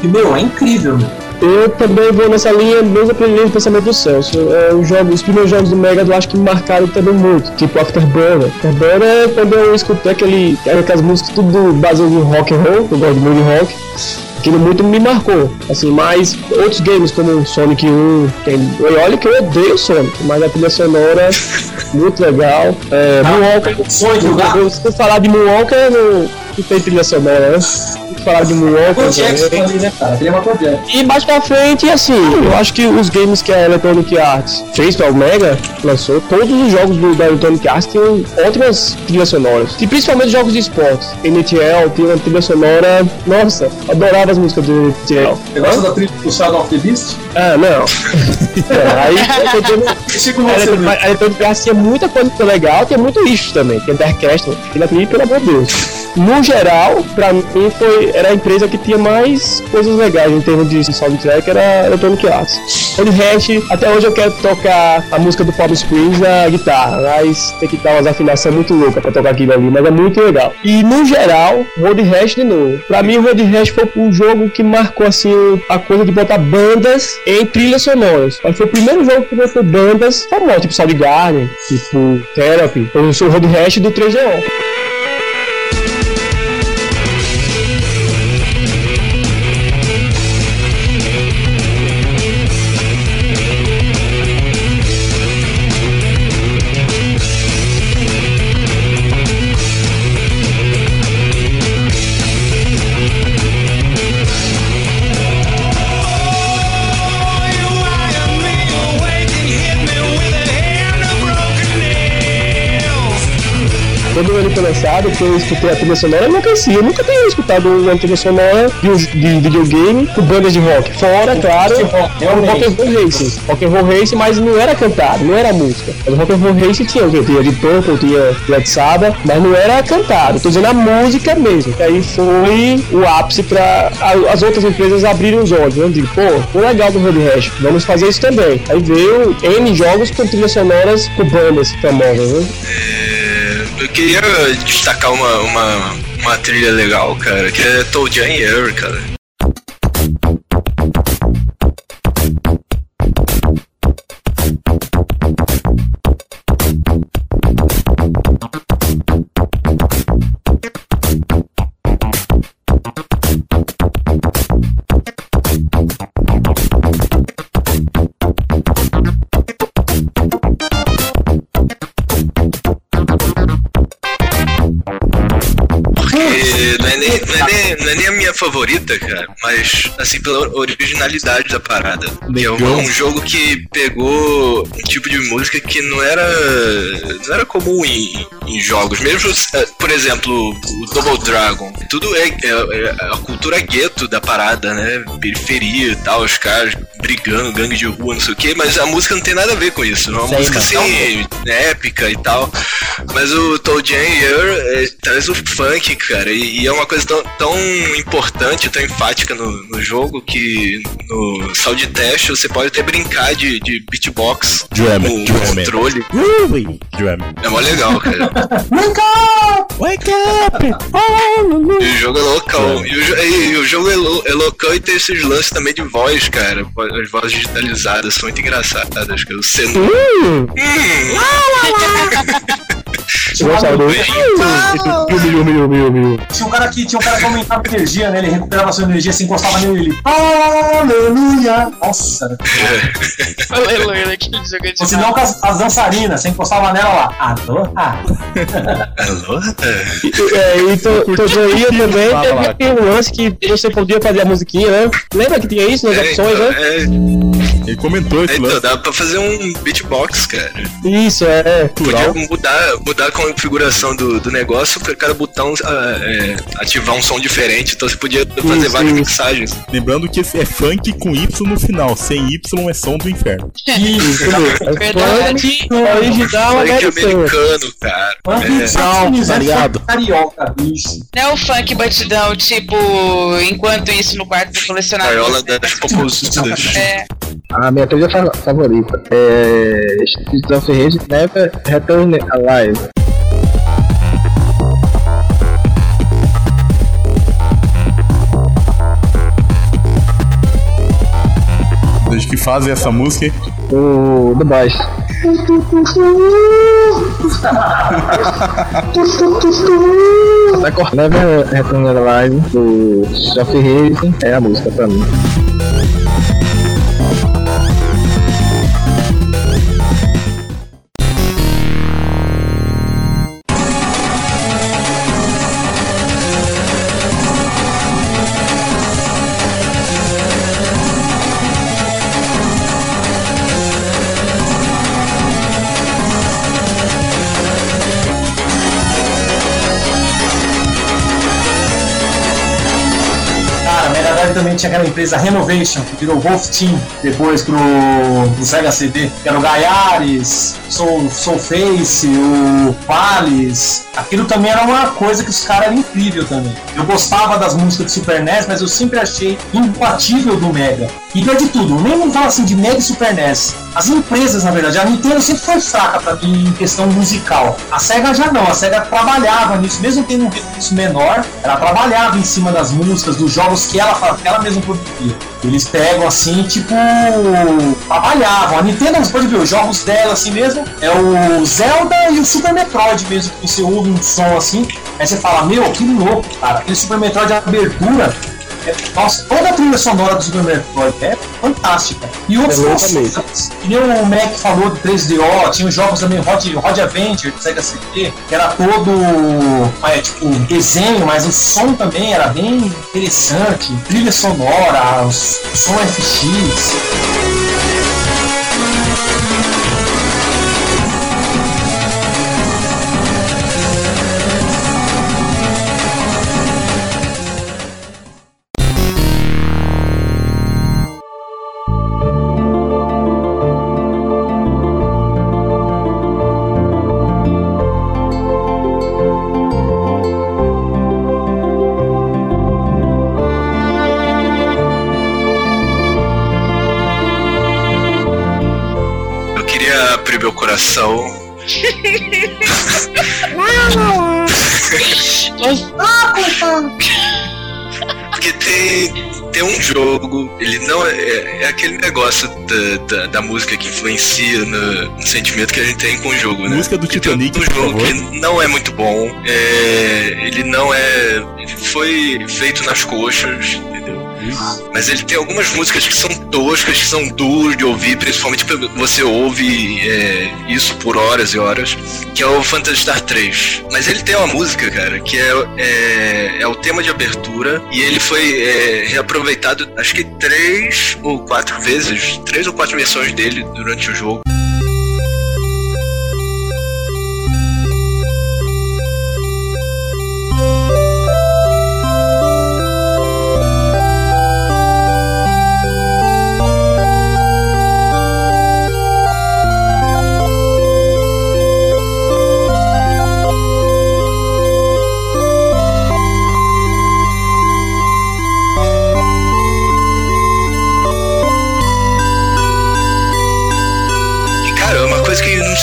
que, meu, é incrível, meu. Eu também vou nessa linha, linha de pensamento do Celso. É, os, jogos, os primeiros jogos do Mega eu acho que me marcaram também muito, tipo Afterburner. Afterburner, quando eu escutei aquele, aquelas músicas tudo baseado em rock and roll, eu gosto muito de rock, aquilo muito me marcou. Assim, mas outros games como Sonic 1, tem, olha que eu odeio Sonic, mas a trilha sonora muito legal. É, Moonwalker, Sonho de jogar. eu- se eu falar de Moonwalker, não, não tem trilha sonora, né? Eu de Moonwalker, também. né, cara? E mais pra frente, assim, eu acho que os games que a Electronic Arts fez para o Mega, lançou, todos os jogos do, da Electronic Arts tinham ótimas trilhas sonoras. E principalmente jogos de esportes. NHL tinha uma trilha sonora. Nossa, adorava as músicas do NHL. Você gosta da trilha do Shadow of the Beast? Ah, não. É, aí eu a Electronic- Arts tinha muita coisa legal, tinha muito lixo também. Tinha Darkcast, aquilo ali, pelo amor de Deus. No geral, pra mim, foi, era a empresa que tinha mais coisas legais em termos de soundtrack, era Electronic Arts. O resto, até hoje eu quero tocar a música do Palm Springs na guitarra, mas tem que dar umas afinações muito loucas pra tocar aquilo ali, mas é muito legal. E no geral, Road Rash de novo. Pra mim, o Road foi um jogo que marcou assim a coisa de botar bandas em trilhas sonoras. Mas foi o primeiro jogo que botou bandas famosas, tipo Soundgarden, tipo Therapy, ou o Road Rash do 3DO. Que eu escutei a trilha sonora, eu não conhecia. Eu nunca tinha escutado uma trilha sonora de, de videogame com bandas de rock. Fora, claro, de rock, o realmente. Rock and Roll Racing. Rock and Roll Racing, mas não era cantado, não era música. Mas o Rock and Roll Racing tinha o? Tinha de Purple, tinha Sabbath, mas não era cantado. Tô dizendo a música mesmo. Que aí foi o ápice pra a- as outras empresas abrirem os olhos. Eu digo, pô, foi legal do Road Rash, vamos fazer isso também. Aí veio N jogos com trilhas sonoras com bandas famosas, né? Eu queria destacar uma, uma, uma trilha legal, cara, que é Toe Jam Air, cara. Porque não é, nem, não, é nem, não é nem a minha favorita, cara, mas assim, pela originalidade da parada. Que é um, um jogo que pegou um tipo de música que não era. não era comum em, em jogos. Mesmo, eh, por exemplo, o Double Dragon. Tudo é, é- é a cultura gueto da parada, né? Periferia e tal, os caras brigando, gangue de rua, não sei o que, mas a música não tem nada a ver com isso. É uma Sei, música assim, épica e tal. Mas o Toe Jam é, traz o funk, cara, e, e é uma coisa tão, tão importante, tão enfática no, no jogo que no sound test você pode até brincar de, de beatbox Drum, com drum. controle. Drum. É mó legal, cara. Wake up! E o jogo é loucão. E o, e- e o jogo é, lou- é loucão e tem esses lances também de voz, cara. As vozes digitalizadas são muito engraçadas, cara. O Senu. Hum, Tinha gostava do. Miu. tinha um cara que tinha um cara que aumentava energia, né? Ele recuperava sua energia, se encostava nele ele. Aleluia! Nossa! Aleluia, daquele jogo de Ou se não, com as, as dançarinas, você encostava nela lá. Aloha! Alô? É. E- É, e to- Tojoia também teve um lance que você podia fazer a musiquinha, né? Lembra que tinha isso nas É, opções, então, né? é, Ele comentou é, esse então, dá pra fazer um beatbox, cara. Isso, é. Podia mudar, mudar a configuração do, do negócio pra cada botão ah, é, ativar um som diferente. Então você podia fazer Isso, várias isso. mixagens. Lembrando que esse é funk com Y no final. Sem Y é som do inferno. Isso, Verdade. Funk original Funk americano. americano, cara. É. Unidos, tá é ligado? carioca, bicho. Não é o funk batidão, tipo, enquanto isso no quarto do colecionador. Gaiola das popozudas. É, A minha trilha fa- favorita é Streets of Rage Never Return Alive. Fazem essa música. O The Boys. Tá cortando. Never Return Alive do Sophie Hayes é a música pra mim. Tinha aquela empresa Renovation, que virou Wolf Team depois pro, pro Sega CD, que era o Gaiares, Soul, Soul Face, o Palace. Aquilo também era uma coisa que os caras eram incrível também. Eu gostava das músicas do Super NES, mas eu sempre achei imbatível do Mega. E pior de tudo, nem vou falar assim de Mega e Super NES. As empresas, na verdade, a Nintendo sempre foi fraca pra mim em questão musical. A SEGA já não, a SEGA trabalhava nisso, mesmo tendo um recurso menor, ela trabalhava em cima das músicas, dos jogos que ela, que ela mesma produzia. Eles pegam assim, tipo, trabalhavam. A Nintendo, você pode ver, os jogos dela assim mesmo, é o Zelda e o Super Metroid mesmo, que você ouve um som assim, aí você fala, meu, que louco, cara. Aquele Super Metroid de abertura, nossa, toda a trilha sonora do Super Metroid é fantástica. E outros É consoles, que nem o Mac falou do 3DO, tinha os jogos também, Rod, Rod Avenger do Sega CD, que era todo é, tipo desenho, mas o som também era bem interessante, trilha sonora, os- som FX. Ele não é, é aquele negócio da, da, da música que influencia no, no sentimento que a gente tem com o jogo, né? Música do Titanic, um jogo favor. que não é muito bom, é, ele não é. Ele foi feito nas coxas, Mas ele tem algumas músicas que são toscas, que são duras de ouvir, principalmente você ouve é, isso por horas e horas, que é o Phantasy Star 3. Mas ele tem uma música, cara, que é, é, é o tema de abertura e ele foi é, reaproveitado, acho que três ou quatro vezes, três ou quatro versões dele durante o jogo.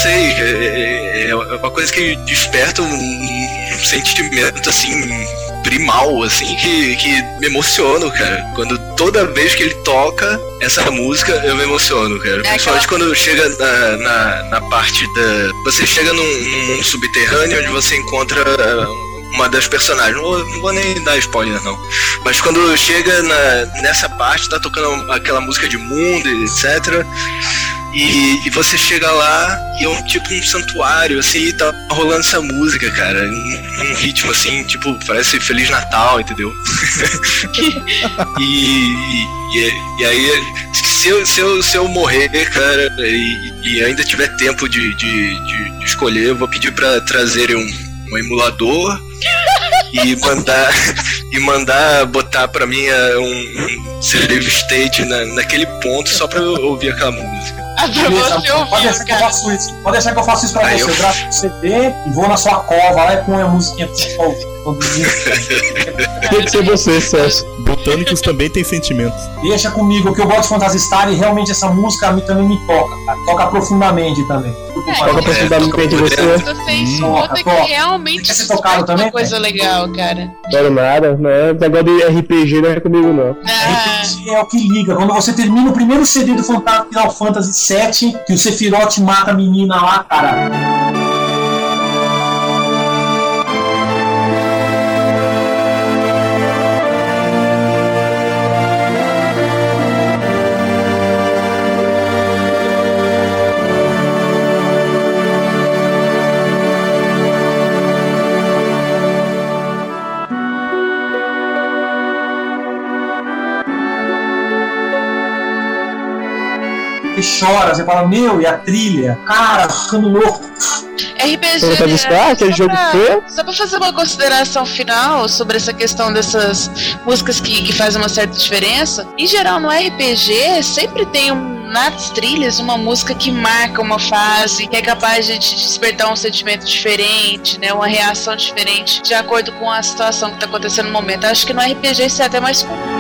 Sei, é, é- é uma coisa que desperta um, um sentimento, assim, primal, assim, que, que me emociono, cara. Quando toda vez que ele toca essa música, eu me emociono, cara. Principalmente quando chega na, na, na parte da... Você chega num, num mundo subterrâneo onde você encontra... Uma das personagens, não vou, não vou nem dar spoiler não. Mas quando chega na, nessa parte, tá tocando aquela música de mundo, etc. E, e você chega lá e é um tipo um santuário, assim, e tá rolando essa música, cara. Um, um ritmo assim, tipo, parece Feliz Natal, entendeu? e, e, e- aí, se eu, se, eu, se eu morrer, cara, e, e ainda tiver tempo de, de, de- de escolher, eu vou pedir pra trazerem um, um emulador e mandar e mandar botar pra mim eh, um, um save state na, naquele ponto só pra eu ouvir aquela música. Ah, pra você pode deixar que eu faço isso. Pode deixar que eu faço isso pra Aí você. eu- Eu gravo um CD e vou na sua cova lá e põe a musiquinha pra você ouvir. Que ser você, Celso. Botânicos também têm sentimentos. Deixa comigo, que eu gosto de Phantasy Star e realmente essa música a mim também me toca, cara. Toca profundamente também. É, Toca profundamente toca você. Você conta que toca. realmente Quer ser tocado também, coisa legal, cara. Não nada, né? Negócio de RPG não é comigo, não. Ah, RPG é o que liga. Quando você termina o primeiro CD do Fantasy Final Fantasy VII, que o Sephiroth mata a menina lá, cara. Você chora, você fala, meu, e a trilha? Cara, ficando louco. RPG. Você vai buscar aquele só jogo pra-? Só pra fazer uma consideração final sobre essa questão dessas músicas que, que fazem uma certa diferença. Em geral, no RPG, sempre tem um. Nas trilhas, uma música que marca uma fase, que é capaz de te despertar um sentimento diferente, né? Uma reação diferente, de acordo com a situação que tá acontecendo no momento. Acho que no RPG isso é até mais comum.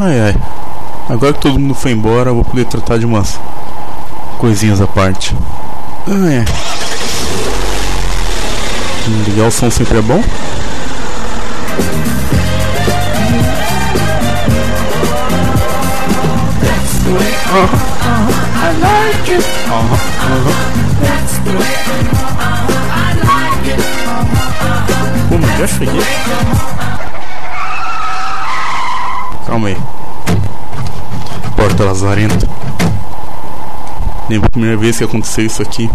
Ai ai. Agora que todo mundo foi embora, eu vou poder tratar de umas coisinhas à parte. Ai. Hum, Ligar o som sempre é bom? Mas já cheguei. Calma aí. Porta lazarenta. Lembro a primeira vez que aconteceu isso aqui.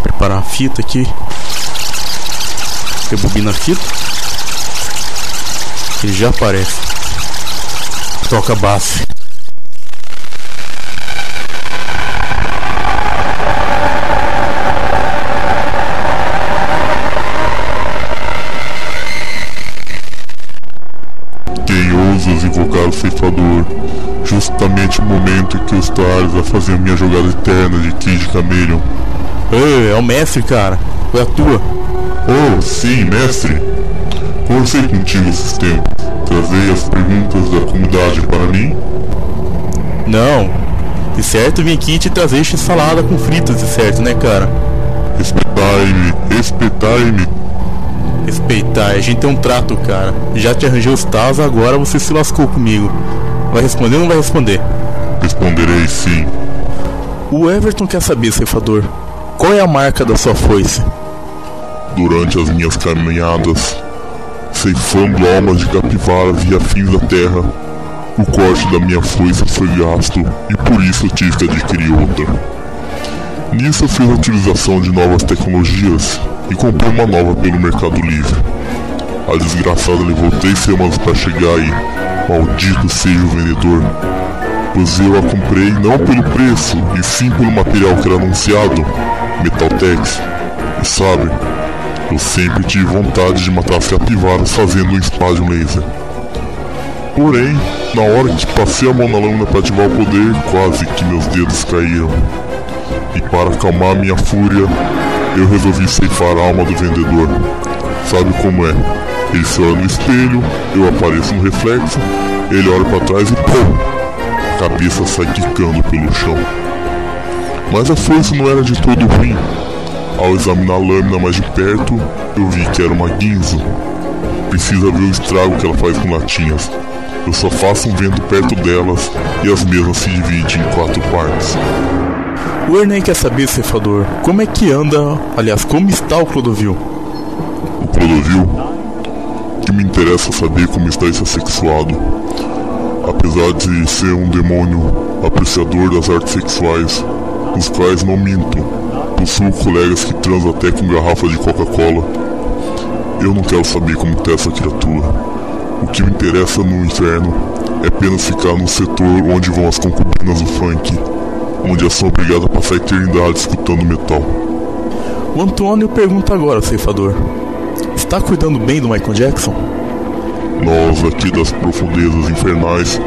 Preparar a fita aqui. Rebobina a fita. Ele já aparece. Toca a é o mestre, cara. Foi a tua. Oh, sim, mestre! Conversei contigo esses tempos. Trazei as perguntas da comunidade para mim? Não. De certo, vim aqui te trazer salada com fritas, de certo, né, cara? Respeitai-me, respeitai-me. Respeitar, a gente tem um trato, cara. Já te arranjei os tazos, agora você se lascou comigo. Vai responder ou não vai responder? Responderei sim. O Everton quer saber, ceifador. Qual é a marca da sua foice? Durante as minhas caminhadas, ceifando almas de capivaras e afins da terra, o corte da minha foice foi gasto e por isso tive que adquirir outra. Nisso eu fiz a utilização de novas tecnologias e comprei uma nova pelo Mercado Livre. A desgraçada levou três semanas para chegar e maldito seja o vendedor, pois eu a comprei não pelo preço e sim pelo material que era anunciado, Metaltex. E sabe, eu sempre tive vontade de matar as capivaras fazendo um espádio laser. Porém, na hora que passei a mão na lâmina para ativar o poder, quase que meus dedos caíram. E para acalmar minha fúria, eu resolvi ceifar a alma do vendedor. Sabe como é? Ele se olha no espelho, eu apareço no reflexo, ele olha para trás e pum! A cabeça sai quicando pelo chão. Mas a força não era de todo ruim. Ao examinar a lâmina mais de perto, eu vi que era uma guinzo. Precisa ver o estrago que ela faz com latinhas. Eu só faço um vento perto delas e as mesmas se dividem em quatro partes. O Ernei quer saber, ceifador, como é que anda, aliás, como está o Clodovil? O Clodovil? O que me interessa saber como está esse assexuado. Apesar de ser um demônio apreciador das artes sexuais, os quais não minto, possuo colegas que transam até com garrafa de Coca-Cola. Eu não quero saber como está essa criatura. O que me interessa no inferno é apenas ficar no setor onde vão as concubinas do funk. onde elas são obrigadas a passar a eternidade escutando metal. O Antônio pergunta agora, ceifador: Está cuidando bem do Michael Jackson? Nós, aqui das profundezas infernais,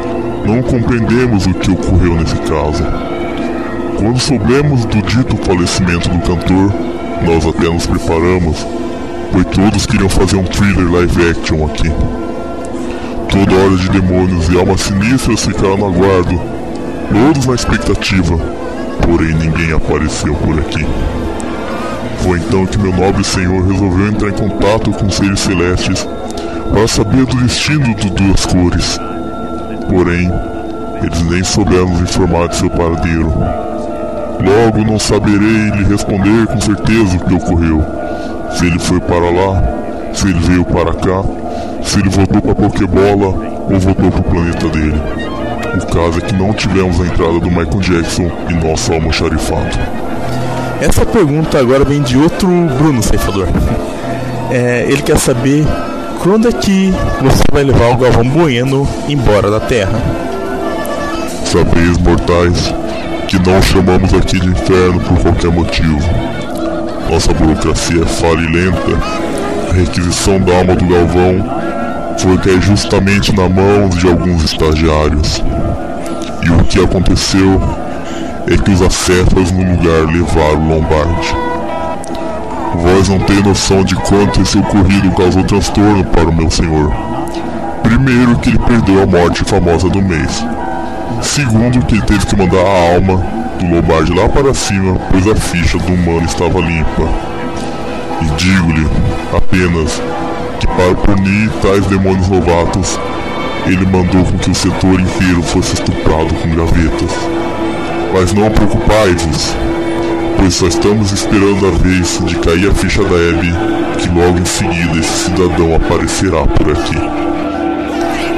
não compreendemos o que ocorreu nesse caso. Quando soubemos do dito falecimento do cantor, nós até nos preparamos, pois todos queriam fazer um thriller live action aqui. Toda hora de demônios e almas sinistras ficaram no aguardo, todos na expectativa, porém ninguém apareceu por aqui. Foi então que meu nobre senhor resolveu entrar em contato com seres celestes para saber do destino do Duas Cores. Porém, eles nem souberam nos informar de seu paradeiro. Logo não saberei lhe responder com certeza o que ocorreu. Se ele foi para lá, se ele veio para cá, se ele voltou para a Pokébola ou voltou para o planeta dele. O caso é que não tivemos a entrada do Michael Jackson em nosso almoxarifado. Essa pergunta agora vem de outro Bruno Ceifador. É, ele quer saber quando é que você vai levar o Galvão Bueno embora da Terra. Sabeis, mortais, que não chamamos aqui de inferno por qualquer motivo. Nossa burocracia é falha e lenta. A requisição da alma do Galvão foi cair justamente na mão de alguns estagiários. E o que aconteceu é que os acéfalos no lugar levaram Lombardi. Vós não tem noção de quanto esse ocorrido causou transtorno para o meu senhor. Primeiro que ele perdeu a morte famosa do mês. Segundo que teve que mandar a alma do Lombardi lá para cima, pois a ficha do humano estava limpa. E digo-lhe apenas que para punir tais demônios novatos, ele mandou com que o setor inteiro fosse estuprado com gravetas. Mas não preocupai-vos, pois só estamos esperando a vez de cair a ficha da Abby, que logo em seguida esse cidadão aparecerá por aqui.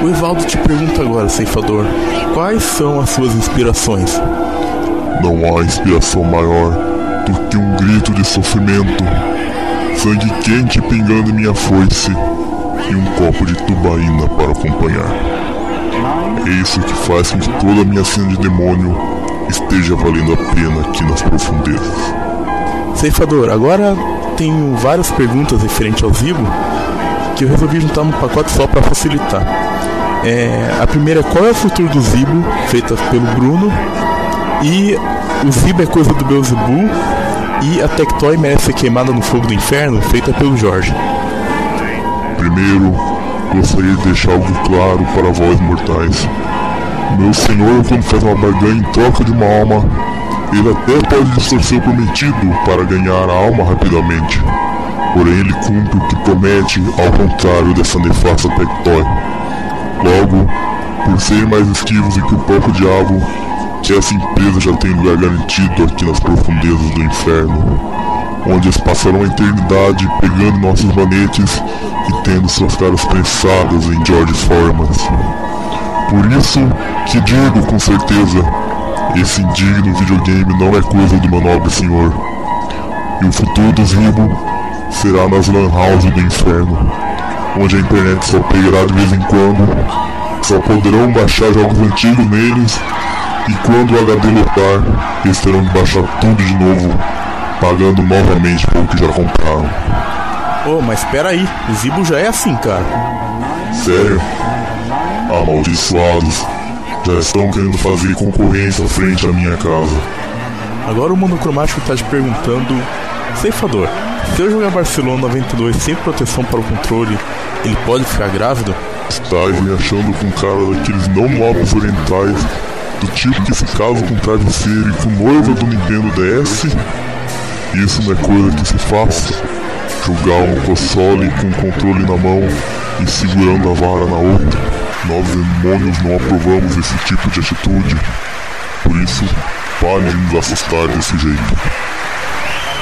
O Evaldo te pergunta agora, ceifador, quais são as suas inspirações? Não há inspiração maior do que um grito de sofrimento, sangue quente pingando em minha foice e um copo de tubaína para acompanhar. É isso que faz com que toda a minha cena de demônio esteja valendo a pena aqui nas profundezas. Ceifador, agora tenho várias perguntas referentes ao Zibo que eu resolvi juntar num pacote só para facilitar. É, a primeira é qual é o futuro do Zibo, feita pelo Bruno, e o Zibo é coisa do Beelzebub, e a Tectoy merece ser queimada no fogo do inferno, feita pelo Jorge. Primeiro, gostaria de deixar algo claro para vós mortais. Meu senhor, quando faz uma barganha em troca de uma alma, ele até pode distorcer o prometido para ganhar a alma rapidamente. Porém, ele cumpre o que promete, ao contrário dessa nefasta Tectoy. Logo, por serem mais esquivos do que o próprio diabo, que essa empresa já tem lugar garantido aqui nas profundezas do inferno, onde eles passarão a eternidade pegando nossos manetes e tendo suas caras prensadas em George Formans. Por isso que digo com certeza, esse indigno videogame não é coisa do meu nobre senhor. E o futuro dos Ribo será nas lan house do inferno, onde a internet só pegará de vez em quando, só poderão baixar jogos antigos neles, e quando o HD lotar, eles terão que baixar tudo de novo, pagando novamente pelo que já compraram. Ô, mas espera aí, o Zibo já é assim, cara. Sério? Amaldiçoados. Já estão querendo fazer concorrência frente à minha casa. Agora o monocromático tá te perguntando, ceifador, se eu jogar Barcelona 92 sem proteção para o controle, ele pode ficar grávido? Estás me achando com cara daqueles não nobres orientais, do tipo que se casa com travesseiro e com noiva do Nintendo DS? Isso não é coisa que se faça. Jogar um console com o controle na mão e segurando a vara na outra. Nós demônios não aprovamos esse tipo de atitude. Por isso, pare de nos assustar desse jeito.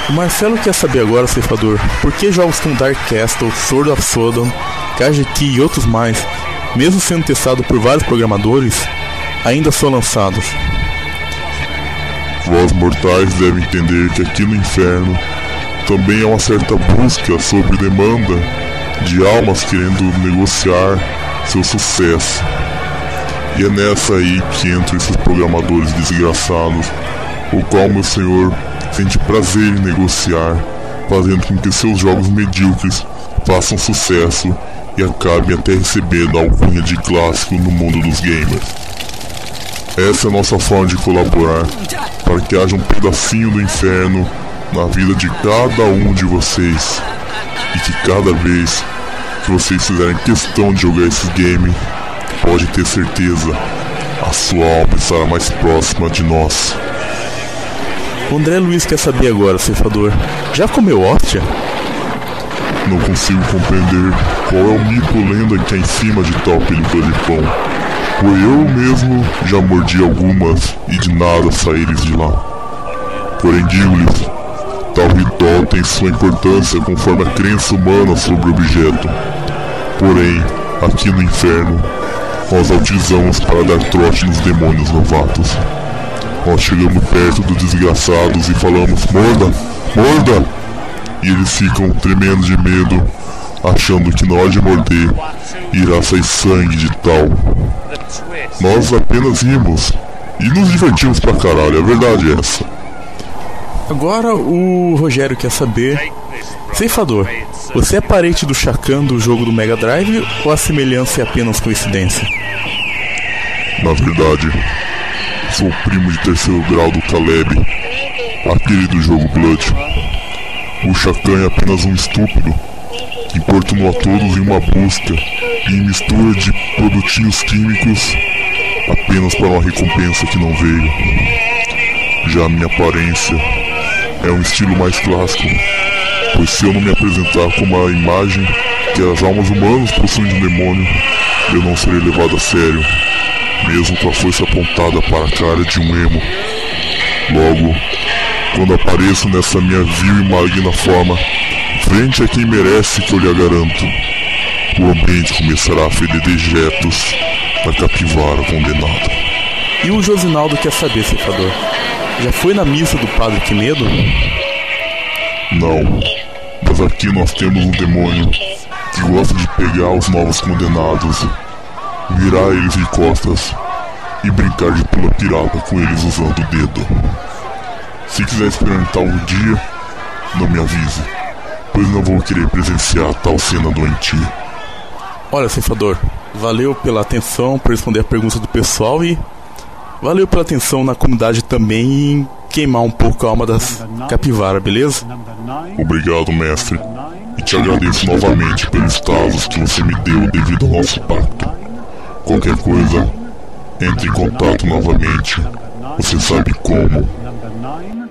O Marcelo quer saber agora, ceifador, por que jogos como Dark Castle, Sword of Sodom, KGT e outros mais, mesmo sendo testado por vários programadores, ainda são lançados. Vós mortais devem entender que aqui no inferno também há uma certa busca sobre demanda de almas querendo negociar seu sucesso. E é nessa aí que entram esses programadores desgraçados o qual meu senhor sente prazer em negociar, fazendo com que seus jogos medíocres façam sucesso e acabem até recebendo a alcunha de clássico no mundo dos gamers. Essa é a nossa forma de colaborar para que haja um pedacinho do inferno na vida de cada um de vocês e que cada vez que vocês fizerem questão de jogar esses games, pode ter certeza, a sua alma estará mais próxima de nós. O André Luiz quer saber agora, ceifador. Já comeu hóstia? Não consigo compreender qual é o mito lenda que há em cima de tal película de pão. Eu mesmo já mordi algumas e de nada saíres de lá. Porém digo-lhes, tal ritual tem sua importância conforme a crença humana sobre o objeto. Porém, aqui no inferno, nós utilizamos para dar trote nos demônios novatos. Nós chegamos perto dos desgraçados e falamos, morda, morda! E eles ficam tremendo de medo, achando que na hora de morder, irá sair sangue de tal. Nós apenas rimos e nos divertimos pra caralho, a verdade é essa. Agora o Rogério quer saber. Ceifador, você é parente do Chacan do jogo do Mega Drive ou a semelhança é apenas coincidência? Na verdade, sou primo de terceiro grau do Caleb, aquele do jogo Blood. O Chacan é apenas um estúpido que importunou a todos em uma busca e mistura de produtinhos químicos apenas para uma recompensa que não veio. Já a minha aparência é um estilo mais clássico, pois se eu não me apresentar como a imagem que as almas humanas possuem de um demônio, eu não serei levado a sério, mesmo com a força apontada para a cara de um emo. Logo, quando apareço nessa minha vil e maligna forma, frente a quem merece que eu lhe garanto, o ambiente começará a feder dejetos da capivara condenada. E o Josinaldo quer saber, ceifador. Já foi na missa do Padre Quimedo? Não, mas aqui nós temos um demônio que gosta de pegar os novos condenados, virar eles de costas e brincar de pula pirata com eles usando o dedo. Se quiser experimentar um dia, não me avise, pois não vou querer presenciar tal cena doentia. Olha, ceifador, valeu pela atenção por responder a pergunta do pessoal e valeu pela atenção na comunidade também em queimar um pouco a alma das capivara, beleza? Obrigado, mestre, e te agradeço novamente pelos talos que você me deu devido ao nosso pacto. Qualquer coisa, entre em contato novamente. Você sabe como. Number nine,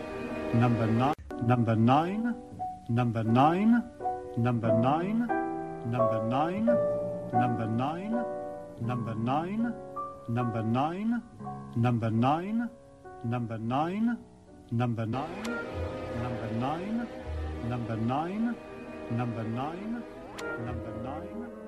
number nine, number nine, number nine, number nine, number nine, number nine, number nine, number nine, number nine, number nine, number nine, number nine, number nine, number nine.